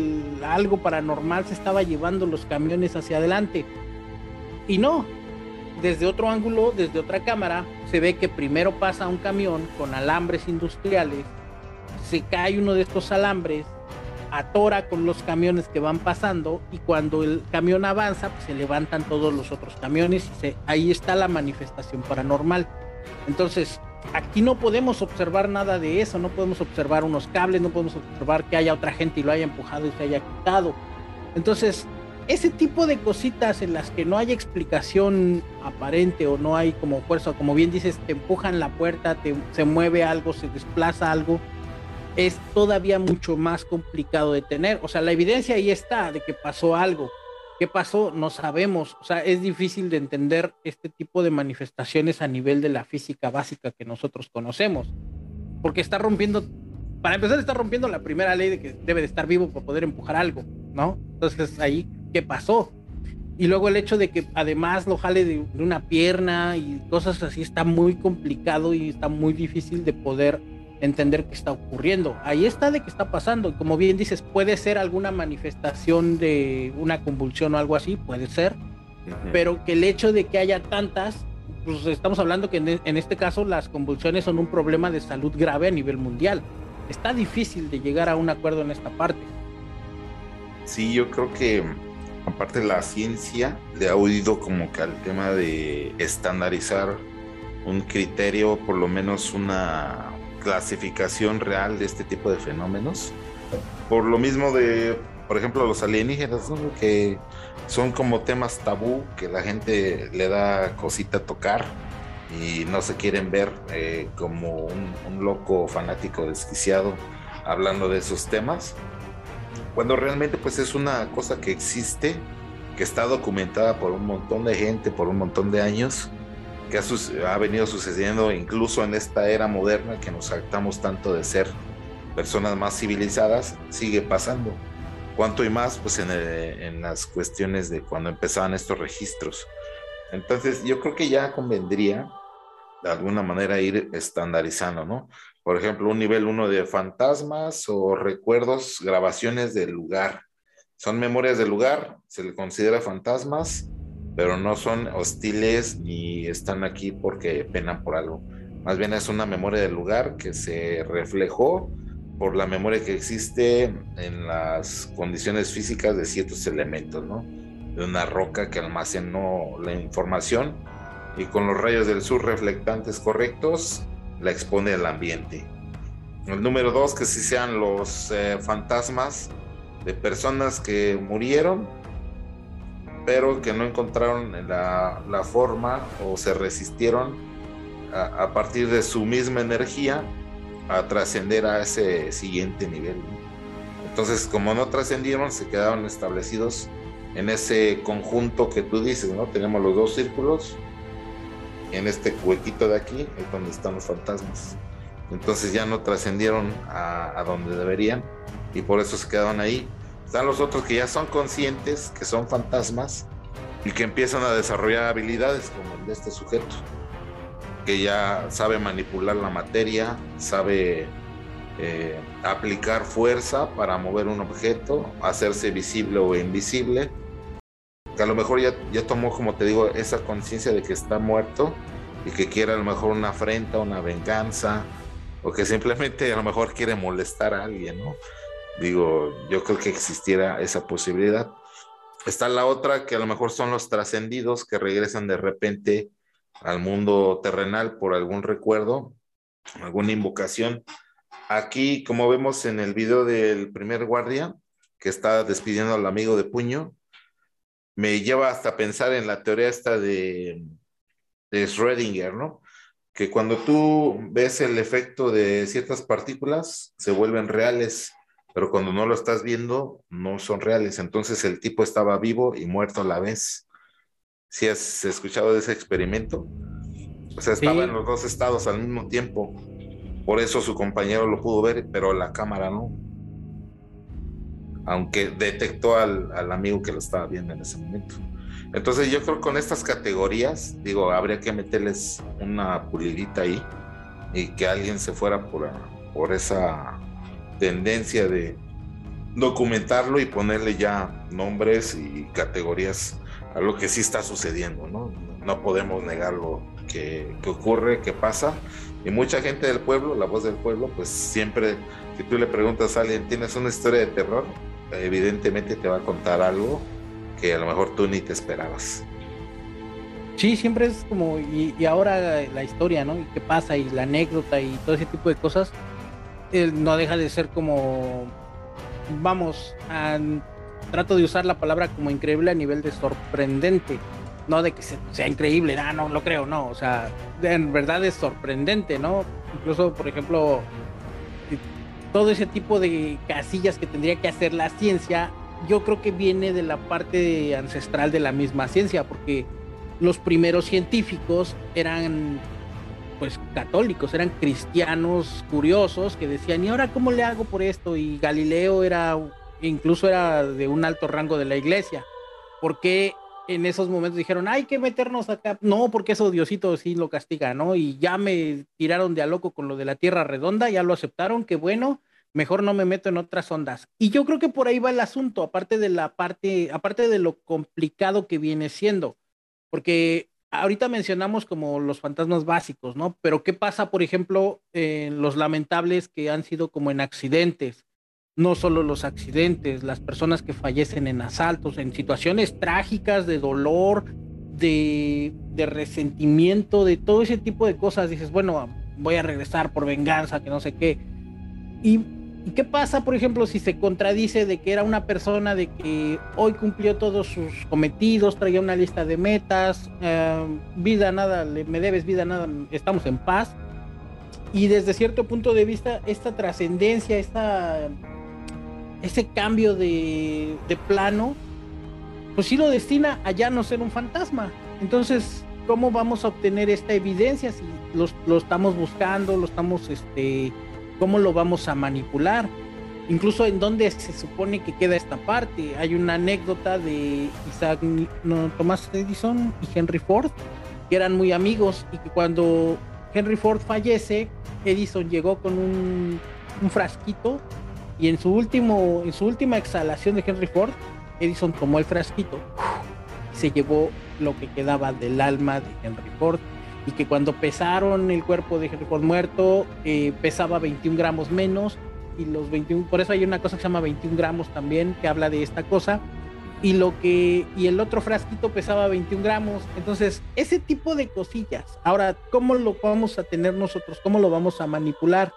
algo paranormal se estaba llevando los camiones hacia adelante. Y no, desde otro ángulo, desde otra cámara, se ve que primero pasa un camión con alambres industriales, se cae uno de estos alambres, atora con los camiones que van pasando y cuando el camión avanza, pues se levantan todos los otros camiones y ahí está la manifestación paranormal. Entonces, aquí no podemos observar nada de eso, no podemos observar unos cables, no podemos observar que haya otra gente y lo haya empujado y se haya quitado. Entonces, ese tipo de cositas en las que no hay explicación aparente o no hay como fuerza, como bien dices, te empujan la puerta, se mueve algo, se desplaza algo, es todavía mucho más complicado de tener. O sea, la evidencia ahí está de que pasó algo. ¿Qué pasó? No sabemos. O sea, es difícil de entender este tipo de manifestaciones a nivel de la física básica que nosotros conocemos. Porque está rompiendo, para empezar, está rompiendo la primera ley de que debe de estar vivo para poder empujar algo, ¿no? Entonces ahí, ¿qué pasó? Y luego el hecho de que además lo jale de, de una pierna y cosas así está muy complicado y está muy difícil de poder entender qué está ocurriendo. Ahí está de qué está pasando. Como bien dices, puede ser alguna manifestación de una convulsión o algo así, puede ser, pero que el hecho de que haya tantas, pues estamos hablando que en, este caso las convulsiones son un problema de salud grave a nivel mundial. Está difícil de llegar a un acuerdo en esta parte. Sí, yo creo que aparte la ciencia le ha oído como que al tema de estandarizar un criterio, por lo menos una clasificación real de este tipo de fenómenos. Por lo mismo de, por ejemplo, los alienígenas, que son como temas tabú que la gente le da cosita a tocar y no se quieren ver eh, como un, un, loco fanático desquiciado hablando de esos temas. Cuando realmente pues es una cosa que existe, que está documentada por un montón de gente, por un montón de años que ha, venido sucediendo incluso en esta era moderna que nos saltamos tanto de ser personas más civilizadas, sigue pasando. Cuanto y más, pues en, en, las cuestiones de cuando empezaban estos registros. Entonces, yo creo que ya convendría de alguna manera ir estandarizando, ¿no? Por ejemplo, un nivel 1 de fantasmas o recuerdos, grabaciones del lugar. Son memorias del lugar, se le considera fantasmas pero no son hostiles ni están aquí porque penan por algo. Más bien es una memoria del lugar que se reflejó por la memoria que existe en las condiciones físicas de ciertos elementos, ¿no? De una roca que almacenó la información y con los rayos del sur reflectantes correctos la expone al ambiente. El número dos, que si sean los eh, fantasmas de personas que murieron pero que no encontraron la, la forma o se resistieron a, a, partir de su misma energía a trascender a ese siguiente nivel. Entonces, como no trascendieron, se quedaron establecidos en ese conjunto que tú dices, ¿no? Tenemos los dos círculos, en este huequito de aquí es donde están los fantasmas. Entonces ya no trascendieron a, a donde deberían y por eso se quedaron ahí están los otros que ya son conscientes, que son fantasmas y que empiezan a desarrollar habilidades como el de este sujeto, que ya sabe manipular la materia, sabe eh, aplicar fuerza para mover un objeto, hacerse visible o invisible, que a lo mejor ya, ya tomó, como te digo, esa conciencia de que está muerto y que quiere a lo mejor una afrenta, una venganza, o que simplemente a lo mejor quiere molestar a alguien, ¿no? Digo, yo creo que existiera esa posibilidad. Está la otra que a lo mejor son los trascendidos que regresan de repente al mundo terrenal por algún recuerdo, alguna invocación. Aquí, como vemos en el video del primer guardia, que está despidiendo al amigo de puño, me lleva hasta pensar en la teoría esta de, de Schrödinger, ¿no? Que cuando tú ves el efecto de ciertas partículas, se vuelven reales pero cuando no lo estás viendo, no son reales. Entonces el tipo estaba vivo y muerto a la vez. ¿Sí has escuchado de ese experimento? O sea, estaba en los dos estados al mismo tiempo. Por eso su compañero lo pudo ver, pero la cámara no. Aunque detectó al, al amigo que lo estaba viendo en ese momento. Entonces yo creo que con estas categorías, digo, habría que meterles una pulidita ahí y que alguien se fuera por, por esa tendencia de documentarlo y ponerle ya nombres y categorías a lo que sí está sucediendo, ¿no? No podemos negar lo que, que ocurre, que pasa. Y mucha gente del pueblo, la voz del pueblo, pues siempre, si tú le preguntas a alguien, ¿tienes una historia de terror? Evidentemente te va a contar algo que a lo mejor tú ni te esperabas. Sí, siempre es como, y, ahora la historia, ¿no? Y qué pasa, y la anécdota y todo ese tipo de cosas, eh, no deja de ser como, vamos, trato de usar la palabra como increíble a nivel de sorprendente, no de que sea increíble, ah, no lo creo, no, o sea, en verdad es sorprendente, ¿no? Incluso, por ejemplo, todo ese tipo de casillas que tendría que hacer la ciencia yo creo que viene de la parte ancestral de la misma ciencia, porque los primeros científicos eran pues católicos, eran cristianos curiosos que decían, ¿y ahora cómo le hago por esto? Y Galileo era, incluso era de un alto rango de la iglesia. porque en esos momentos dijeron, hay que meternos acá? No, porque eso Diosito sí lo castiga, ¿no? Y ya me tiraron de a loco con lo de la tierra redonda, ya lo aceptaron, que bueno, mejor no me meto en otras ondas. Y yo creo que por ahí va el asunto, aparte de la parte, aparte de lo complicado que viene siendo, porque ahorita mencionamos como los fantasmas básicos, ¿no? Pero ¿qué pasa, por ejemplo, en los lamentables que han sido como en accidentes? No solo los accidentes, las personas que fallecen en asaltos, en situaciones trágicas de dolor, de, de resentimiento, de todo ese tipo de cosas. Dices, bueno, voy a regresar por venganza, que no sé qué. Y ¿Y qué pasa, por ejemplo, si se contradice de que era una persona de que hoy cumplió todos sus cometidos, traía una lista de metas, eh, vida nada, me debes vida nada, estamos en paz? Y desde cierto punto de vista, esta trascendencia, esta, ese cambio de, plano, pues sí lo destina a ya no ser un fantasma. Entonces, ¿cómo vamos a obtener esta evidencia si lo estamos buscando, lo estamos este, cómo lo vamos a manipular. Incluso en dónde se supone que queda esta parte. Hay una anécdota de Isaac no, Thomas Edison y Henry Ford, que eran muy amigos y que cuando Henry Ford fallece, Edison llegó con un, un frasquito y en su último en su última exhalación de Henry Ford, Edison tomó el frasquito y se llevó lo que quedaba del alma de Henry Ford y que cuando pesaron el cuerpo de Henry Ford muerto eh, pesaba 21 gramos menos y los 21, por eso hay una cosa que se llama 21 gramos también que habla de esta cosa y lo que y el otro frasquito pesaba 21 gramos. Entonces ese tipo de cosillas. Ahora cómo lo vamos a tener nosotros cómo lo vamos a manipular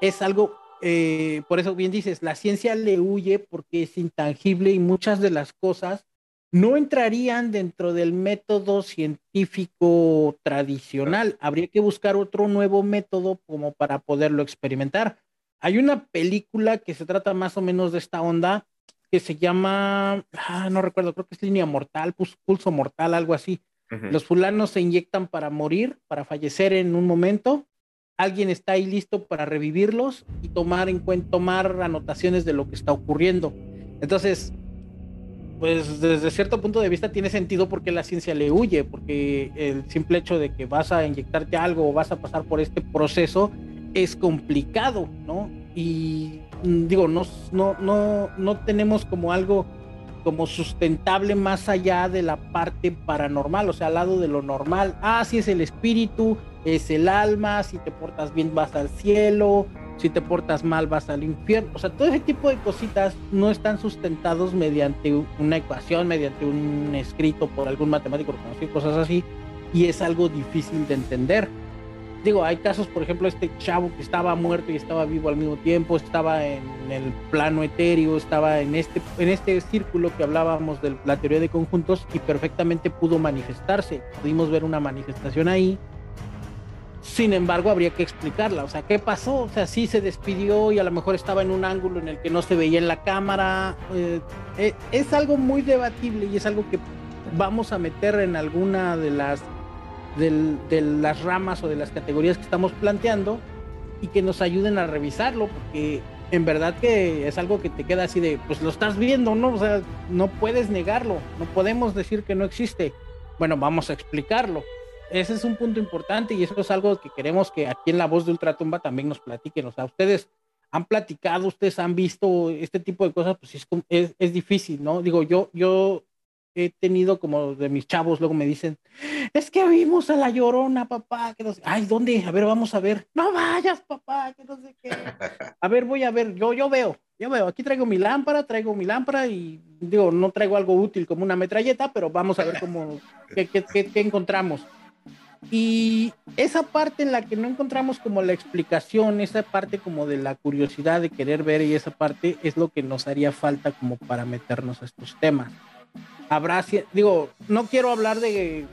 es algo eh, por eso bien dices la ciencia le huye porque es intangible y muchas de las cosas no entrarían dentro del método científico tradicional. Habría que buscar otro nuevo método como para poderlo experimentar. Hay una película que se trata más o menos de esta onda que se llama, ah, no recuerdo, creo que es línea mortal, pulso mortal, algo así. Los fulanos se inyectan para morir, para fallecer en un momento. Alguien está ahí listo para revivirlos y tomar en cuenta, tomar anotaciones de lo que está ocurriendo. Entonces, pues desde cierto punto de vista tiene sentido porque la ciencia le huye, porque el simple hecho de que vas a inyectarte algo o vas a pasar por este proceso es complicado, ¿no? Y mm, digo, no, no, no, no tenemos como algo como sustentable más allá de la parte paranormal, o sea, al lado de lo normal. Ah, sí es el espíritu, es el alma, si te portas bien vas al cielo, si te portas mal vas al infierno. O sea, todo ese tipo de cositas no están sustentados mediante una ecuación, mediante un escrito por algún matemático reconocido, cosas así, y es algo difícil de entender. Digo, hay casos, por ejemplo, este chavo que estaba muerto y estaba vivo al mismo tiempo, estaba en el plano etéreo, estaba en este, en este círculo que hablábamos de la teoría de conjuntos y perfectamente pudo manifestarse. Pudimos ver una manifestación ahí Sin embargo, habría que explicarla. O sea, ¿qué pasó? O sea, sí se despidió y a lo mejor estaba en un ángulo en el que no se veía en la cámara. Eh, eh, es algo muy debatible y es algo que vamos a meter en alguna de las, de las ramas o de las categorías que estamos planteando y que nos ayuden a revisarlo, porque en verdad que es algo que te queda así de, pues lo estás viendo, ¿no? O sea, no puedes negarlo, no podemos decir que no existe. Bueno, vamos a explicarlo. Ese es un punto importante y eso es algo que queremos que aquí en La Voz de Ultratumba también nos platiquen. O sea, ustedes han platicado, ustedes han visto este tipo de cosas, pues es, es, es difícil, ¿no? Digo, yo, yo he tenido como de mis chavos, luego me dicen, es que vimos a la llorona, papá, que no sé, ay, ¿dónde? A ver, vamos a ver, no vayas, papá, que no sé qué. A ver, voy a ver, yo, yo veo, yo veo, aquí traigo mi lámpara, traigo mi lámpara y digo, no traigo algo útil como una metralleta, pero vamos a ver cómo, qué, qué, qué encontramos. Y esa parte en la que no encontramos como la explicación, esa parte como de la curiosidad de querer ver y esa parte es lo que nos haría falta como para meternos a estos temas. Habrá, digo, no quiero hablar de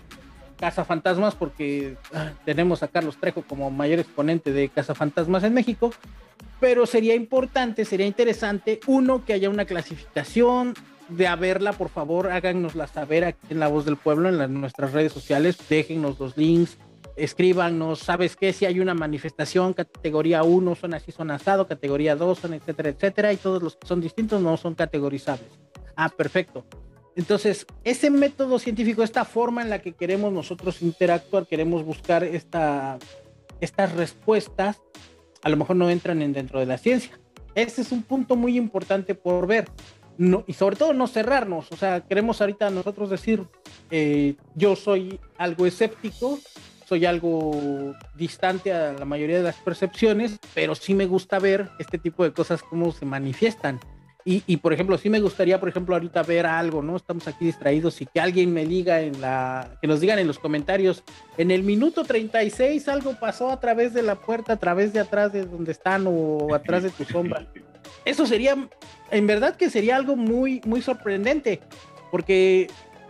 cazafantasmas porque ah, tenemos a Carlos Trejo como mayor exponente de cazafantasmas en México, pero sería importante, sería interesante, uno, que haya una clasificación, de haberla, por favor, háganosla saber aquí en La Voz del Pueblo, en nuestras redes sociales, déjennos los links, escríbanos, ¿sabes qué? Si hay una manifestación, categoría 1 son así, son asado, categoría 2 son etcétera, etcétera, y todos los que son distintos no son categorizables. Ah, perfecto. Entonces, ese método científico, esta forma en la que queremos nosotros interactuar, queremos buscar esta, estas respuestas, a lo mejor no entran en dentro de la ciencia. Ese es un punto muy importante por ver. No, y sobre todo no cerrarnos. O sea, queremos ahorita nosotros decir, eh, yo soy algo escéptico, soy algo distante a la mayoría de las percepciones, pero sí me gusta ver este tipo de cosas cómo se manifiestan. Y, por ejemplo, sí me gustaría, por ejemplo, ahorita ver algo, ¿no? Estamos aquí distraídos y que alguien me diga en la, que nos digan en los comentarios, en el minuto 36 algo pasó a través de la puerta, a través de atrás de donde están o atrás de tu sombra. Eso sería, en verdad que sería algo muy, muy sorprendente, porque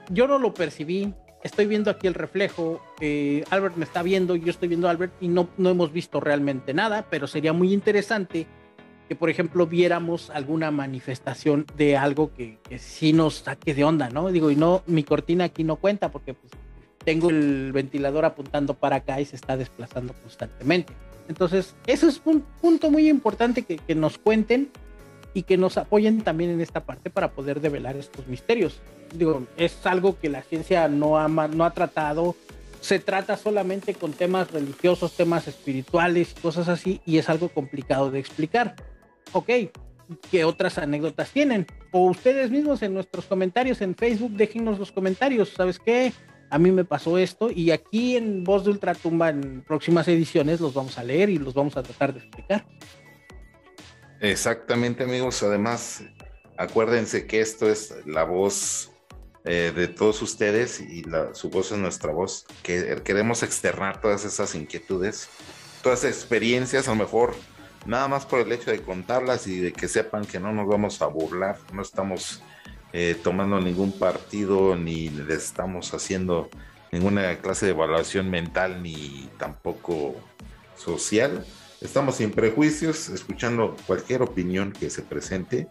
yo no lo percibí, estoy viendo aquí el reflejo, eh, Albert me está viendo, yo estoy viendo a Albert y no, no hemos visto realmente nada, pero sería muy interesante que, por ejemplo, viéramos alguna manifestación de algo que, que, sí nos saque de onda, ¿no? Digo, y no, mi cortina aquí no cuenta porque pues, tengo el ventilador apuntando para acá y se está desplazando constantemente. Entonces, eso es un punto muy importante que, que nos cuenten y que nos apoyen también en esta parte para poder develar estos misterios. Digo, es algo que la ciencia no ha, no ha tratado, se trata solamente con temas religiosos, temas espirituales, cosas así, y es algo complicado de explicar ok, ¿qué otras anécdotas tienen? O ustedes mismos en nuestros comentarios en Facebook, déjenos los comentarios, ¿sabes qué? A mí me pasó esto y aquí en Voz de Ultratumba en próximas ediciones los vamos a leer y los vamos a tratar de explicar. Exactamente amigos, además acuérdense que esto es la voz eh, de todos ustedes y su voz es nuestra voz, que queremos externar todas esas inquietudes, todas esas experiencias, a lo mejor nada más por el hecho de contarlas y de que sepan que no nos vamos a burlar, no estamos eh, tomando ningún partido ni le estamos haciendo ninguna clase de evaluación mental ni tampoco social. Estamos sin prejuicios, escuchando cualquier opinión que se presente.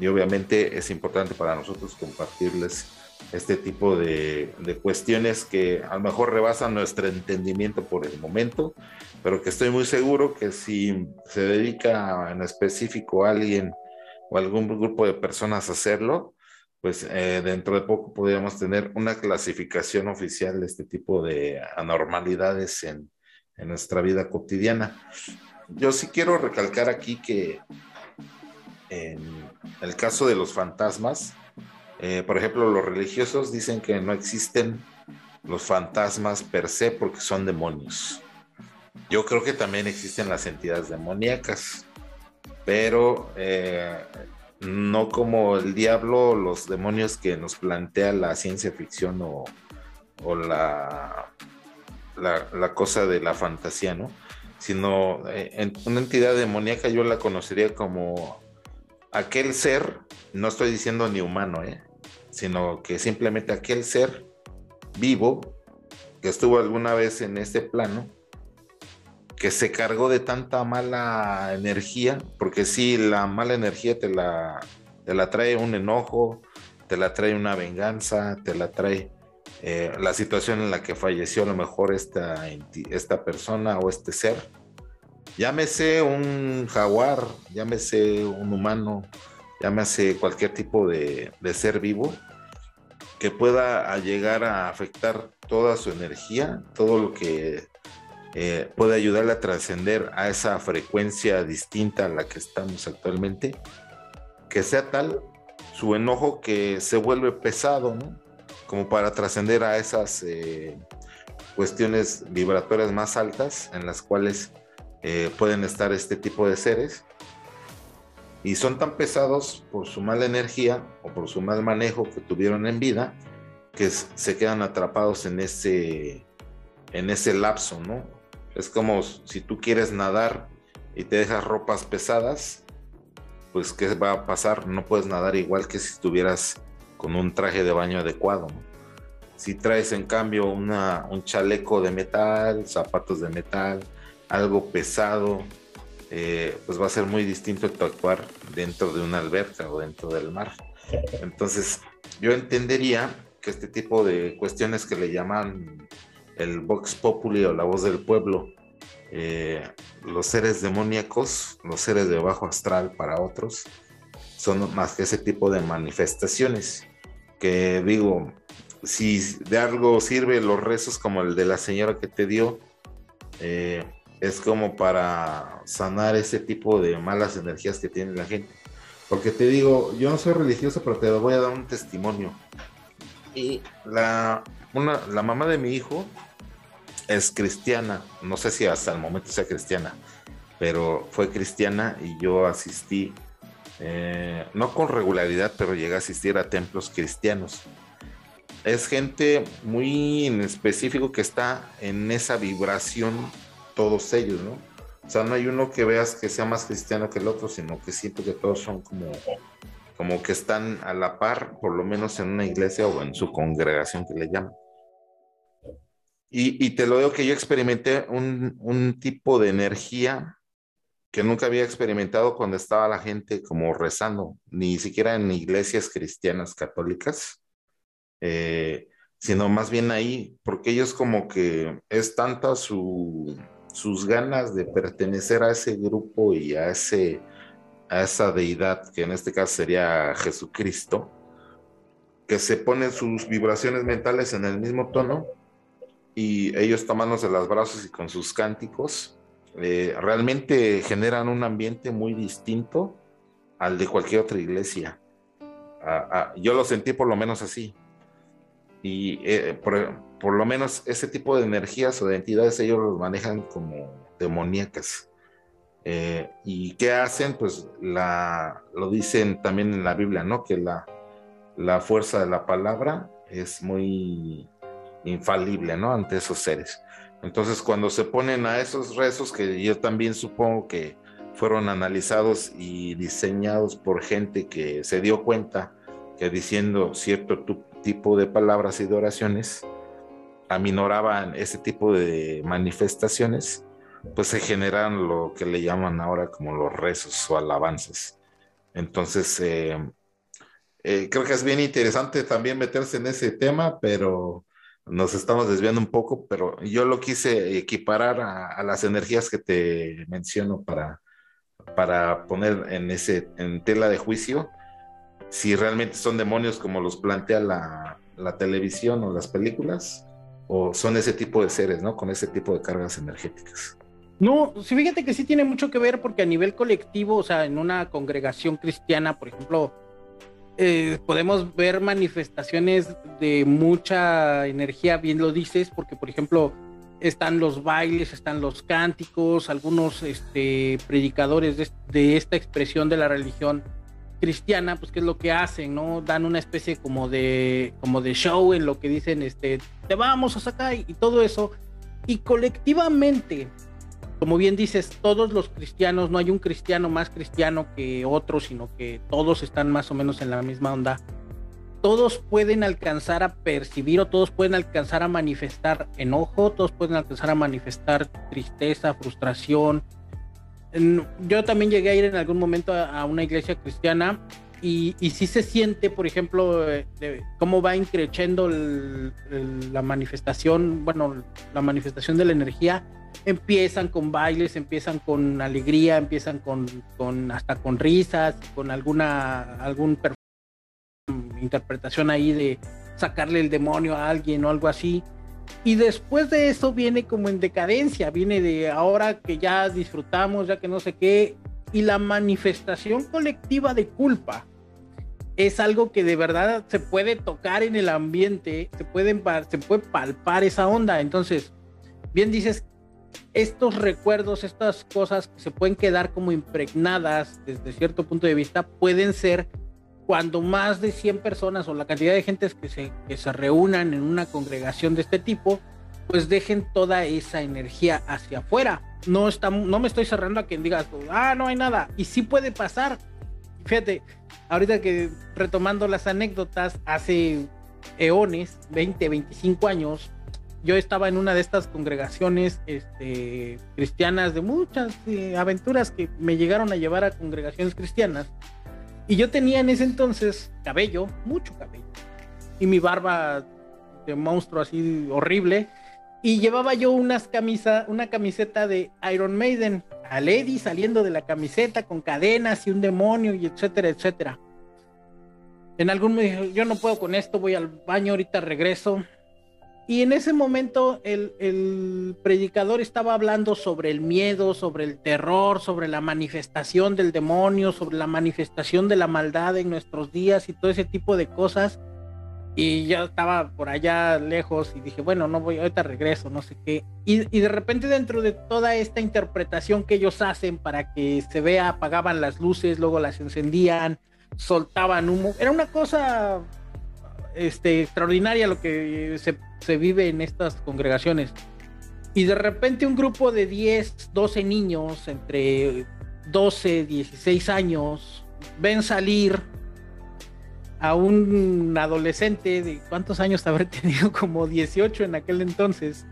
Y obviamente es importante para nosotros compartirles este tipo de, cuestiones que a lo mejor rebasan nuestro entendimiento por el momento, pero que estoy muy seguro que si se dedica en específico a alguien o algún grupo de personas a hacerlo, pues eh, dentro de poco podríamos tener una clasificación oficial de este tipo de anormalidades en, en nuestra vida cotidiana. Yo sí quiero recalcar aquí que en el caso de los fantasmas, eh, por ejemplo, los religiosos dicen que no existen los fantasmas per se porque son demonios. Yo creo que también existen las entidades demoníacas, pero eh, no como el diablo, los demonios que nos plantea la ciencia ficción o, la, la, cosa de la fantasía, ¿no? Sino eh, una entidad demoníaca yo la conocería como aquel ser, no estoy diciendo ni humano, ¿eh? sino que simplemente aquel ser vivo que estuvo alguna vez en este plano que se cargó de tanta mala energía, porque si la mala energía te la, te la trae un enojo, te la trae una venganza, te la trae eh, la situación en la que falleció a lo mejor esta, esta persona o este ser. Llámese un jaguar, llámese un humano, llámese cualquier tipo de, ser vivo que pueda llegar a afectar toda su energía, todo lo que eh, puede ayudarle a trascender a esa frecuencia distinta a la que estamos actualmente, que sea tal su enojo que se vuelve pesado, ¿no? Como para trascender a esas eh, cuestiones vibratorias más altas en las cuales eh, pueden estar este tipo de seres. Y son tan pesados por su mala energía o por su mal manejo que tuvieron en vida, que se quedan atrapados en ese, en ese lapso, ¿no? Es como si tú quieres nadar y te dejas ropas pesadas, pues ¿qué va a pasar? No puedes nadar igual que si estuvieras con un traje de baño adecuado. Si traes en cambio un chaleco de metal, zapatos de metal, algo pesado, eh, pues va a ser muy distinto tu actuar dentro de una alberca o dentro del mar. Entonces, yo entendería que este tipo de cuestiones que le llaman el Vox Populi o la voz del pueblo, eh, los seres demoníacos, los seres de bajo astral para otros, son más que ese tipo de manifestaciones. Que digo, si de algo sirve los rezos como el de la señora que te dio, eh, es como para sanar ese tipo de malas energías que tiene la gente. Porque te digo, yo no soy religioso, pero te voy a dar un testimonio. Y la, una, la mamá de mi hijo es cristiana, no sé si hasta el momento sea cristiana, pero fue cristiana y yo asistí, eh, no con regularidad, pero llegué a asistir a templos cristianos. Es gente muy en específico que está en esa vibración, todos ellos, ¿no? O sea, no hay uno que veas que sea más cristiano que el otro, sino que siento que todos son como, como que están a la par, por lo menos en una iglesia o en su congregación que le llaman. Y, te lo digo que yo experimenté un, tipo de energía que nunca había experimentado cuando estaba la gente como rezando, ni siquiera en iglesias cristianas católicas, eh, sino más bien ahí, porque ellos como que es tanta su, sus ganas de pertenecer a ese grupo y a, ese, a esa deidad, que en este caso sería Jesucristo, que se ponen sus vibraciones mentales en el mismo tono y ellos tomándose las brazos y con sus cánticos, eh, realmente generan un ambiente muy distinto al de cualquier otra iglesia. Ah, ah, yo lo sentí por lo menos así. Y eh, por, lo menos ese tipo de energías o de entidades ellos los manejan como demoníacas. Eh, ¿Y qué hacen? Pues la, lo dicen también en la Biblia, ¿no? Que la, la fuerza de la palabra es muy infalible, ¿no? Ante esos seres. Entonces, cuando se ponen a esos rezos, que yo también supongo que fueron analizados y diseñados por gente que se dio cuenta que diciendo cierto tipo de palabras y de oraciones aminoraban ese tipo de manifestaciones, pues se generan lo que le llaman ahora como los rezos o alabanzas. Entonces, eh, eh, creo que es bien interesante también meterse en ese tema, pero nos estamos desviando un poco, pero yo lo quise equiparar a, las energías que te menciono para, para poner en, ese, en tela de juicio si realmente son demonios como los plantea la, la televisión o las películas, o son ese tipo de seres, ¿no? Con ese tipo de cargas energéticas. No, sí, fíjate que sí tiene mucho que ver porque a nivel colectivo, o sea, en una congregación cristiana, por ejemplo, eh, podemos ver manifestaciones de mucha energía, bien lo dices, porque por ejemplo están los bailes, están los cánticos, algunos este, predicadores de, esta expresión de la religión cristiana, pues qué es lo que hacen, ¿no? Dan una especie como de, como de show en lo que dicen, este, te vamos a sacar y todo eso. Y colectivamente como bien dices, todos los cristianos, no hay un cristiano más cristiano que otro, sino que todos están más o menos en la misma onda. todos pueden alcanzar a percibir o todos pueden alcanzar a manifestar enojo, todos pueden alcanzar a manifestar tristeza, frustración. Yo también llegué a ir en algún momento a una iglesia cristiana y, y sí se siente, por ejemplo, eh, cómo va increciendo la manifestación, bueno, la manifestación de la energía. Empiezan con bailes, empiezan con alegría, empiezan con, con hasta con risas, con alguna algún interpretación ahí de sacarle el demonio a alguien o algo así. Y después de eso viene como en decadencia, viene de ahora que ya disfrutamos, ya que no sé qué, y la manifestación colectiva de culpa es algo que de verdad se puede tocar en el ambiente, se, pueden, se puede palpar esa onda. Entonces, bien dices, estos recuerdos, estas cosas que se pueden quedar como impregnadas desde cierto punto de vista, pueden ser cuando más de 100 personas o la cantidad de gentes que se, que se reúnan en una congregación de este tipo, pues dejen toda esa energía hacia afuera. No, está, no me estoy cerrando a quien diga, ah, no hay nada. Y sí puede pasar. Fíjate, ahorita que retomando las anécdotas, hace eones, 20, 25 años, yo estaba en una de estas congregaciones este, cristianas de muchas eh, aventuras que me llegaron a llevar a congregaciones cristianas. Y yo tenía en ese entonces cabello, mucho cabello, y mi barba de monstruo así horrible y llevaba yo unas camisa, una camiseta de Iron Maiden, a Lady saliendo de la camiseta con cadenas y un demonio y etcétera, etcétera. En algún momento yo no puedo con esto, voy al baño, ahorita regreso. Y en ese momento el, el, predicador estaba hablando sobre el miedo, sobre el terror, sobre la manifestación del demonio, sobre la manifestación de la maldad en nuestros días y todo ese tipo de cosas y yo estaba por allá lejos y dije, bueno, no voy, ahorita regreso, no sé qué. Y, y, de repente dentro de toda esta interpretación que ellos hacen para que se vea, apagaban las luces, luego las encendían, soltaban humo. Era una cosa este, extraordinaria lo que se, se vive en estas congregaciones. Y de repente un grupo de 10, 12 niños entre 12, 16 años ven salir a un adolescente de cuántos años habré tenido, como 18 en aquel entonces,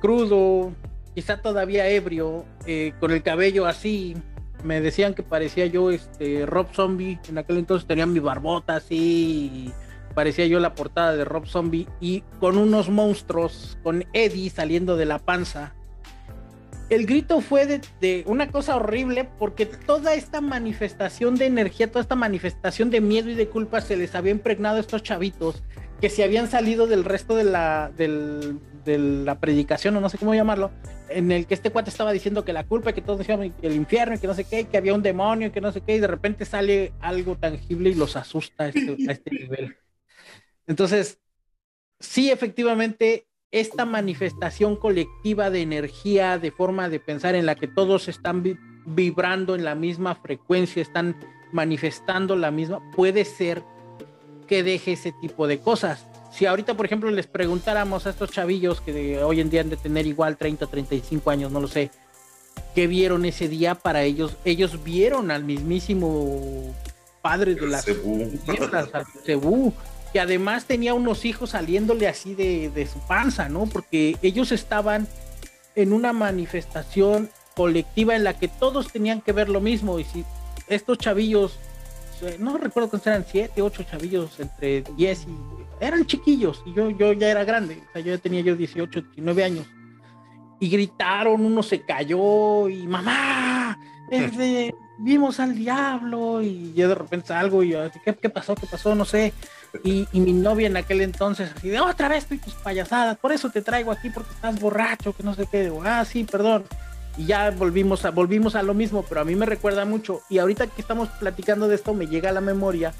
crudo, quizá todavía ebrio, eh, con el cabello así. Me decían que parecía yo este Rob Zombie. En aquel entonces tenía mi barbota así. Parecía yo la portada de Rob Zombie. Y con unos monstruos, con Eddie saliendo de la panza el grito fue de, una cosa horrible porque toda esta manifestación de energía, toda esta manifestación de miedo y de culpa se les había impregnado a estos chavitos que se habían salido del resto de la, de la predicación o no sé cómo llamarlo, en el que este cuate estaba diciendo que la culpa, que todos decían el infierno, que no sé qué, que había un demonio, que no sé qué, y de repente sale algo tangible y los asusta a este, a este nivel. Entonces, sí, efectivamente, esta manifestación colectiva de energía, de forma de pensar en la que todos están vibrando en la misma frecuencia, están manifestando la misma, puede ser que deje ese tipo de cosas. Si ahorita, por ejemplo, les preguntáramos a estos chavillos que hoy en día han de tener igual 30 o 35 años, no lo sé, ¿qué vieron ese día para ellos? Ellos vieron al mismísimo padre de las Cebú además tenía unos hijos saliéndole así de, su panza, ¿no? Porque ellos estaban en una manifestación colectiva en la que todos tenían que ver lo mismo. Y si estos chavillos, no recuerdo cuántos eran, siete, ocho chavillos entre diez y eran chiquillos, y yo, yo ya era grande, o sea, yo ya tenía yo 18, 19 años. Y gritaron, uno se cayó y mamá, vimos al diablo y yo de repente salgo y yo, ¿qué, ¿qué pasó? ¿Qué pasó? No sé. Y, mi novia en aquel entonces, así de otra vez estoy tus payasadas, por eso te traigo aquí porque estás borracho, que no sé qué. Digo, ah, sí, perdón. Y ya volvimos a, volvimos a lo mismo, pero a mí me recuerda mucho. Y ahorita que estamos platicando de esto, me llega a la memoria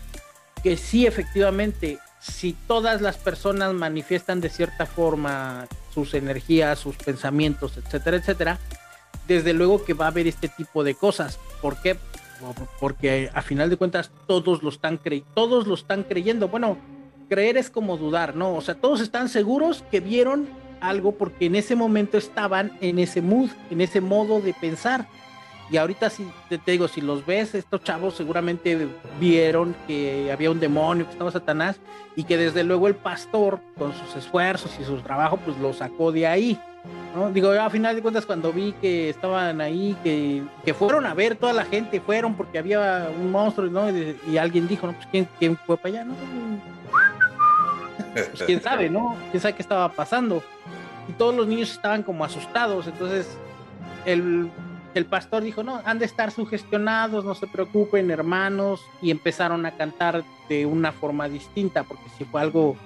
que sí, efectivamente, si todas las personas manifiestan de cierta forma sus energías, sus pensamientos, etcétera, etcétera, desde luego que va a haber este tipo de cosas. ¿Por qué? Porque a final de cuentas todos lo están todos lo están creyendo. Bueno, creer es como dudar, ¿no? O sea, todos están seguros que vieron algo porque en ese momento estaban en ese mood, en ese modo de pensar. Y ahorita si te, digo, si los ves, estos chavos seguramente vieron que había un demonio, que estaba Satanás, y que desde luego el pastor, con sus esfuerzos y su trabajo, pues lo sacó de ahí. ¿No? Digo, a final de cuentas, cuando vi que estaban ahí, que, que fueron a ver toda la gente, fueron porque había un monstruo, ¿no? Y, alguien dijo, no, pues ¿quién, quién fue para allá, ¿no? Pues quién sabe, ¿no? Quién sabe qué estaba pasando. Y todos los niños estaban como asustados, entonces el el pastor dijo, no, han de estar sugestionados, no se preocupen, hermanos, y empezaron a cantar de una forma distinta, porque si fue algo,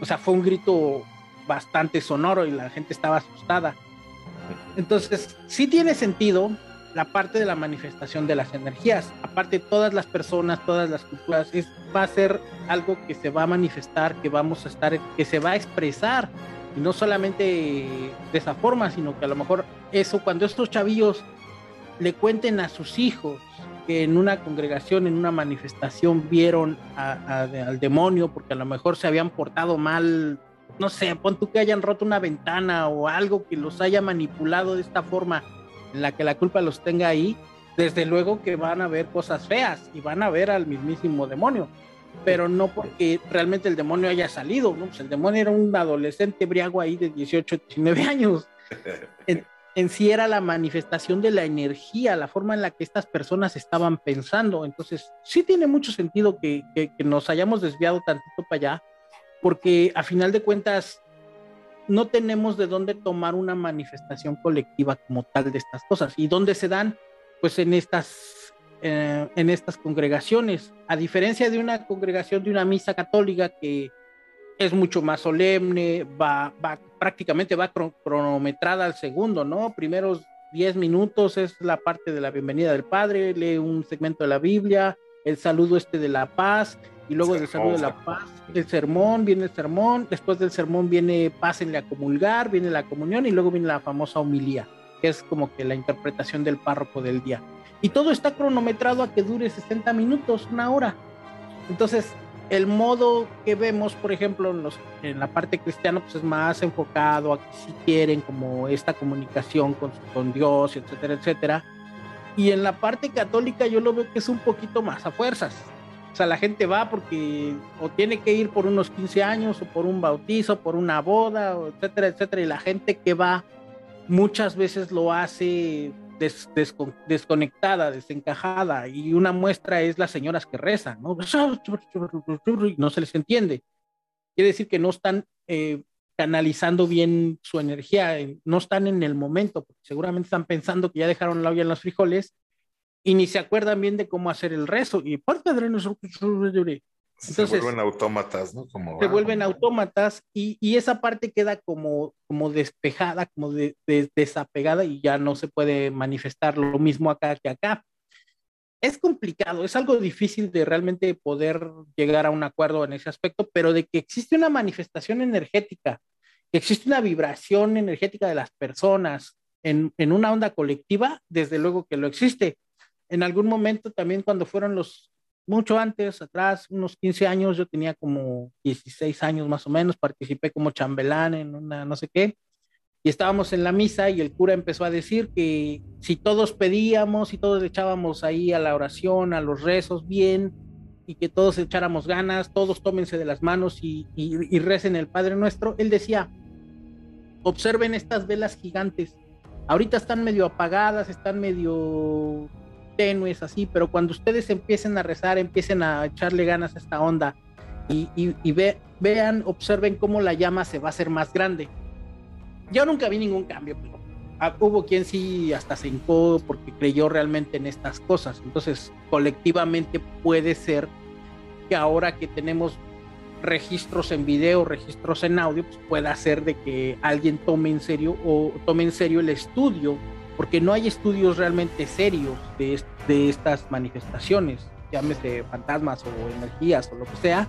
o sea, fue un grito bastante sonoro y la gente estaba asustada. Entonces, sí tiene sentido la parte de la manifestación de las energías. Aparte, todas las personas, todas las culturas, es, va a ser algo que se va a manifestar, que vamos a estar, que se va a expresar. Y no solamente de esa forma, sino que a lo mejor eso, cuando estos chavillos le cuenten a sus hijos que en una congregación, en una manifestación, vieron al demonio porque a lo mejor se habían portado mal, no sé, pon tú que hayan roto una ventana o algo que los haya manipulado de esta forma en la que la culpa los tenga ahí, desde luego que van a ver cosas feas y van a ver al mismísimo demonio, pero no porque realmente el demonio haya salido, ¿no? Pues el demonio era un adolescente briago ahí de 18, 19 años. en sí era la manifestación de la energía, la forma en la que estas personas estaban pensando. Entonces, sí tiene mucho sentido que, nos hayamos desviado tantito para allá, porque a final de cuentas no tenemos de dónde tomar una manifestación colectiva como tal de estas cosas. ¿Y dónde se dan? Pues en estas, eh, en estas congregaciones. A diferencia de una congregación de una misa católica que es mucho más solemne, va, prácticamente va cronometrada al segundo, ¿no? Primeros 10 minutos es la parte de la bienvenida del Padre, lee un segmento de la Biblia, el saludo este de la paz, y luego del saludo de la paz, el sermón, viene el sermón, después del sermón viene pásenle a comulgar, viene la comunión y luego viene la famosa homilía, que es como que la interpretación del párroco del día. Y todo está cronometrado a que dure 60 minutos, una hora. Entonces, el modo que vemos, por ejemplo, en, los, en la parte cristiana, pues es más enfocado a que si quieren como esta comunicación con, con Dios, etcétera, etcétera. Y en la parte católica yo lo veo que es un poquito más a fuerzas. O sea, la gente va porque o tiene que ir por unos 15 años o por un bautizo, por una boda, etcétera, etcétera. Y la gente que va muchas veces lo hace desconectada, desencajada, y una muestra es las señoras que rezan, ¿no? No se les entiende. Quiere decir que no están eh, canalizando bien su energía, no están en el momento, porque seguramente están pensando que ya dejaron la olla en los frijoles y ni se acuerdan bien de cómo hacer el rezo. Y parte de se vuelven autómatas, ¿no? Como, se vuelven autómatas y, y, esa parte queda como, como despejada, como de, desapegada y ya no se puede manifestar lo mismo acá que acá. Es complicado, es algo difícil de realmente poder llegar a un acuerdo en ese aspecto, pero de que existe una manifestación energética, existe una vibración energética de las personas en, en una onda colectiva, desde luego que lo existe. En algún momento también cuando fueron los mucho antes, atrás, unos 15 años, yo tenía como 16 años más o menos, participé como chambelán en una no sé qué, y estábamos en la misa y el cura empezó a decir que si todos pedíamos y todos echábamos ahí a la oración, a los rezos bien, y que todos echáramos ganas, todos tómense de las manos y, y, y recen el Padre Nuestro, él decía, observen estas velas gigantes, ahorita están medio apagadas, están medio tenues así, pero cuando ustedes empiecen a rezar, empiecen a echarle ganas a esta onda y, vean, observen cómo la llama se va a hacer más grande. Yo nunca vi ningún cambio, pero ah, hubo quien sí hasta se hincó porque creyó realmente en estas cosas. Entonces, colectivamente puede ser que ahora que tenemos registros en video, registros en audio, pues pueda ser de que alguien tome en serio o tome en serio el estudio porque no hay estudios realmente serios de, de estas manifestaciones, llámese fantasmas o energías o lo que sea.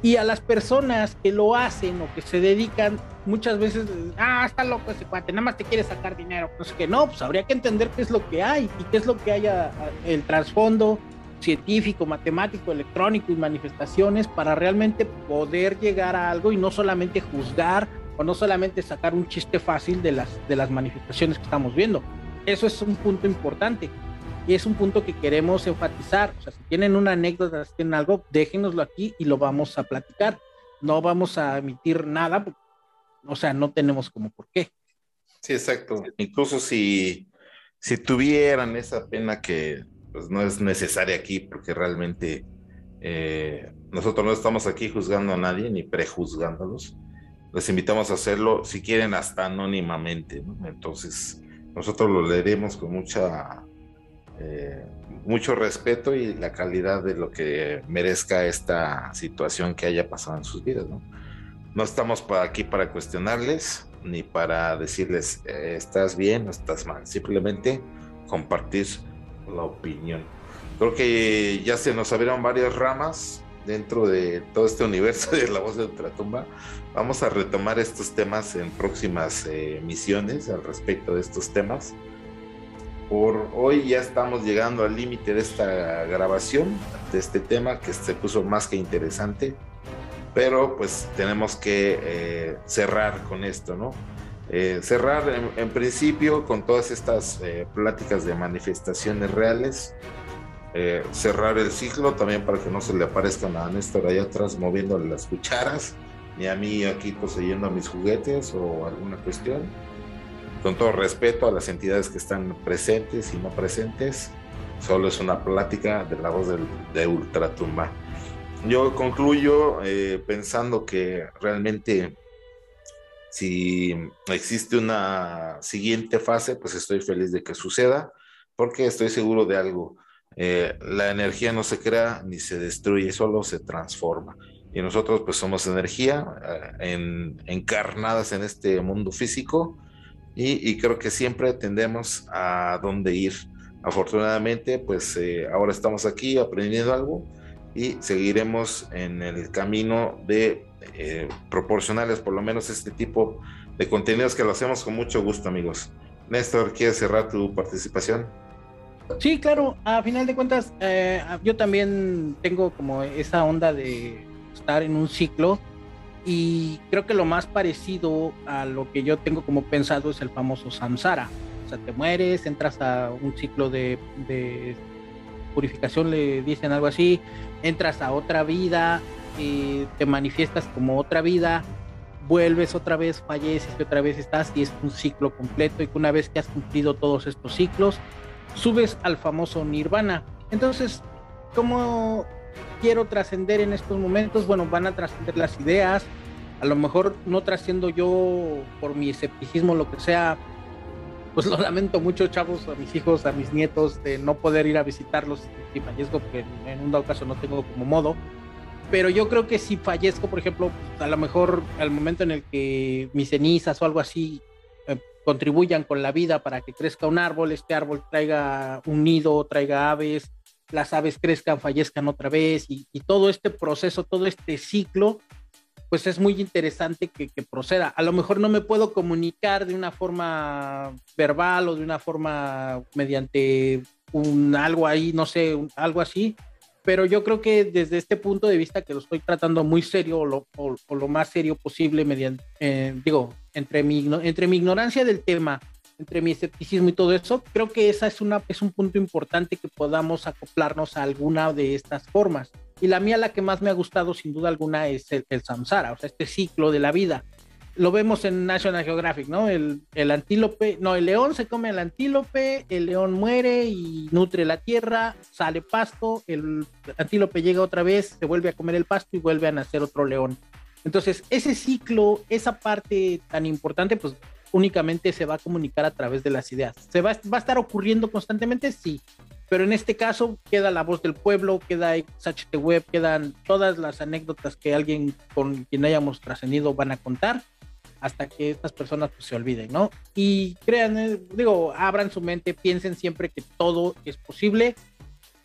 Y a las personas que lo hacen o que se dedican, muchas veces, ah, está loco ese cuate, nada más te quiere sacar dinero. Pues que no, pues habría que entender qué es lo que hay y qué es lo que haya el trasfondo científico, matemático, electrónico y manifestaciones para realmente poder llegar a algo y no solamente juzgar o no solamente sacar un chiste fácil de las, de las manifestaciones que estamos viendo. eso es un punto importante y es un punto que queremos enfatizar. O sea, si tienen una anécdota, si tienen algo, déjenoslo aquí y lo vamos a platicar. No vamos a emitir nada, o sea, no tenemos como por qué. Sí, exacto. Incluso si, si tuvieran esa pena que pues, no es necesaria aquí, porque realmente eh, nosotros no estamos aquí juzgando a nadie ni prejuzgándolos. Les invitamos a hacerlo, si quieren, hasta anónimamente. Entonces, nosotros lo leeremos con mucha eh, mucho respeto y la calidad de lo que merezca esta situación que haya pasado en sus vidas. No, estamos aquí para cuestionarles ni para decirles eh, estás bien o estás mal, simplemente compartir la opinión. Creo que ya se nos abrieron varias ramas dentro de todo este universo de la voz de ultratumba. Vamos a retomar estos temas en próximas eh, misiones al respecto de estos temas. Por hoy ya estamos llegando al límite de esta grabación, de este tema que se puso más que interesante, pero pues tenemos que eh, cerrar con esto, ¿no? Eh, cerrar en, principio con todas estas eh, pláticas de manifestaciones reales, cerrar el ciclo también para que no se le aparezcan a Néstor allá atrás moviéndole las cucharas, ni a mí aquí poseyendo a mis juguetes o alguna cuestión con todo respeto a las entidades que están presentes y no presentes, solo es una plática de la voz de Ultratumba. Yo concluyo eh, pensando que realmente si existe una siguiente fase, pues estoy feliz de que suceda, porque estoy seguro de algo. Eh, la energía no se crea ni se destruye, solo se transforma. Y nosotros pues somos energía eh, encarnadas en este mundo físico y, creo que siempre tendemos a dónde ir. Afortunadamente, pues eh, ahora estamos aquí aprendiendo algo y seguiremos en el camino de eh, proporcionarles por lo menos este tipo de contenidos que lo hacemos con mucho gusto, amigos. Néstor, ¿quieres cerrar tu participación? Sí, claro, a final de cuentas, eh, yo también tengo como esa onda de estar en un ciclo y creo que lo más parecido a lo que yo tengo como pensado es el famoso samsara. O sea, te mueres, entras a un ciclo de, purificación, le dicen algo así, entras a otra vida, te manifiestas como otra vida, vuelves otra vez, falleces y otra vez estás y es un ciclo completo y que una vez que has cumplido todos estos ciclos, subes al famoso nirvana. Entonces, ¿cómo quiero trascender en estos momentos? Bueno, van a trascender las ideas, a lo mejor no trasciendo yo por mi escepticismo, lo que sea, pues lo lamento mucho, chavos, a mis hijos, a mis nietos, de no poder ir a visitarlos si fallezco, porque en un dado caso no tengo como modo. Pero yo creo que si fallezco, por ejemplo, a lo mejor al momento en el que mis cenizas o algo así eh, contribuyan con la vida para que crezca un árbol, este árbol traiga un nido, traiga aves, las aves crezcan, fallezcan otra vez y, todo este proceso, todo este ciclo, pues es muy interesante que, proceda. A lo mejor no me puedo comunicar de una forma verbal o de una forma mediante un algo ahí, no sé, algo así, pero yo creo que desde este punto de vista que lo estoy tratando muy serio o lo, más serio posible mediante, eh, digo, entre mi, entre mi ignorancia del tema entre mi escepticismo y todo eso, creo que esa es, una, es un punto importante que podamos acoplarnos a alguna de estas formas. Y la mía, la que más me ha gustado sin duda alguna, es el, samsara, o sea, este ciclo de la vida. Lo vemos en National Geographic, ¿no? El, el antílope, no, el león se come al antílope, el león muere y nutre la tierra, sale pasto, el antílope llega otra vez, se vuelve a comer el pasto y vuelve a nacer otro león. Entonces, ese ciclo, esa parte tan importante, pues únicamente se va a comunicar a través de las ideas. ¿Se va, va a estar ocurriendo constantemente? Sí. Pero en este caso queda la voz del pueblo, queda XHT Web, quedan todas las anécdotas que alguien con quien hayamos trascendido van a contar hasta que estas personas pues, se olviden, ¿no? Y crean, eh, digo, abran su mente, piensen siempre que todo es posible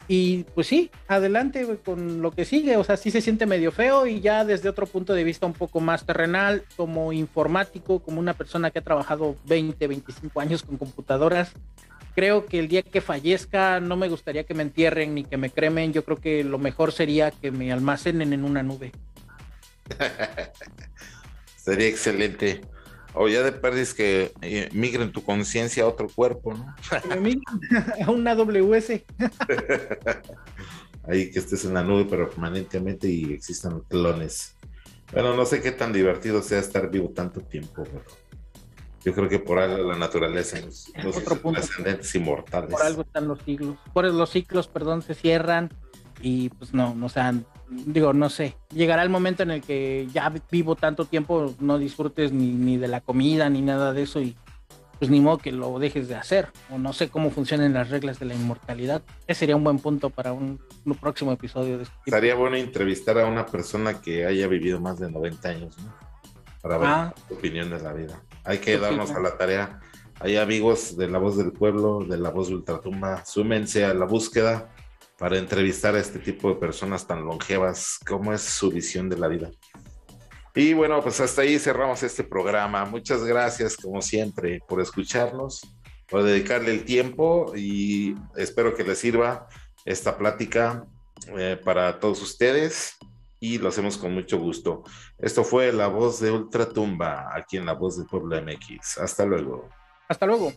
y pues sí, adelante con lo que sigue. O sea, sí se siente medio feo y ya desde otro punto de vista un poco más terrenal, como informático, como una persona que ha trabajado 20, 25 años con computadoras. Creo que el día que fallezca no me gustaría que me entierren ni que me cremen. Yo creo que lo mejor sería que me almacenen en una nube. Sería excelente. O ya de perdis que eh, migren tu conciencia a otro cuerpo, ¿no? a una WS. Ahí que estés en la nube permanentemente y existan clones. Bueno, no sé qué tan divertido sea estar vivo tanto tiempo, pero yo creo que por algo la naturaleza nos, ascendentes inmortales. Por algo están los siglos. Por los ciclos, perdón, se cierran y pues no, no sea, digo, no sé. Llegará el momento en el que ya vivo tanto tiempo, no disfrutes ni, ni de la comida ni nada de eso y pues ni modo que lo dejes de hacer. O no sé cómo funcionan las reglas de la inmortalidad. Ese sería un buen punto para un, próximo episodio de este Estaría bueno entrevistar a una persona que haya vivido más de 90 años, ¿no? Para ver ah. su opinión de la vida. Hay que darnos a la tarea. Hay amigos de La Voz del Pueblo, de La Voz de Ultratumba, súmense a la búsqueda para entrevistar a este tipo de personas tan longevas, cómo es su visión de la vida. Y bueno, pues hasta ahí cerramos este programa. Muchas gracias, como siempre, por escucharnos, por dedicarle el tiempo y espero que les sirva esta plática eh, para todos ustedes y lo hacemos con mucho gusto. Esto fue La Voz de Ultratumba, aquí en La Voz del Pueblo MX. Hasta luego. Hasta luego.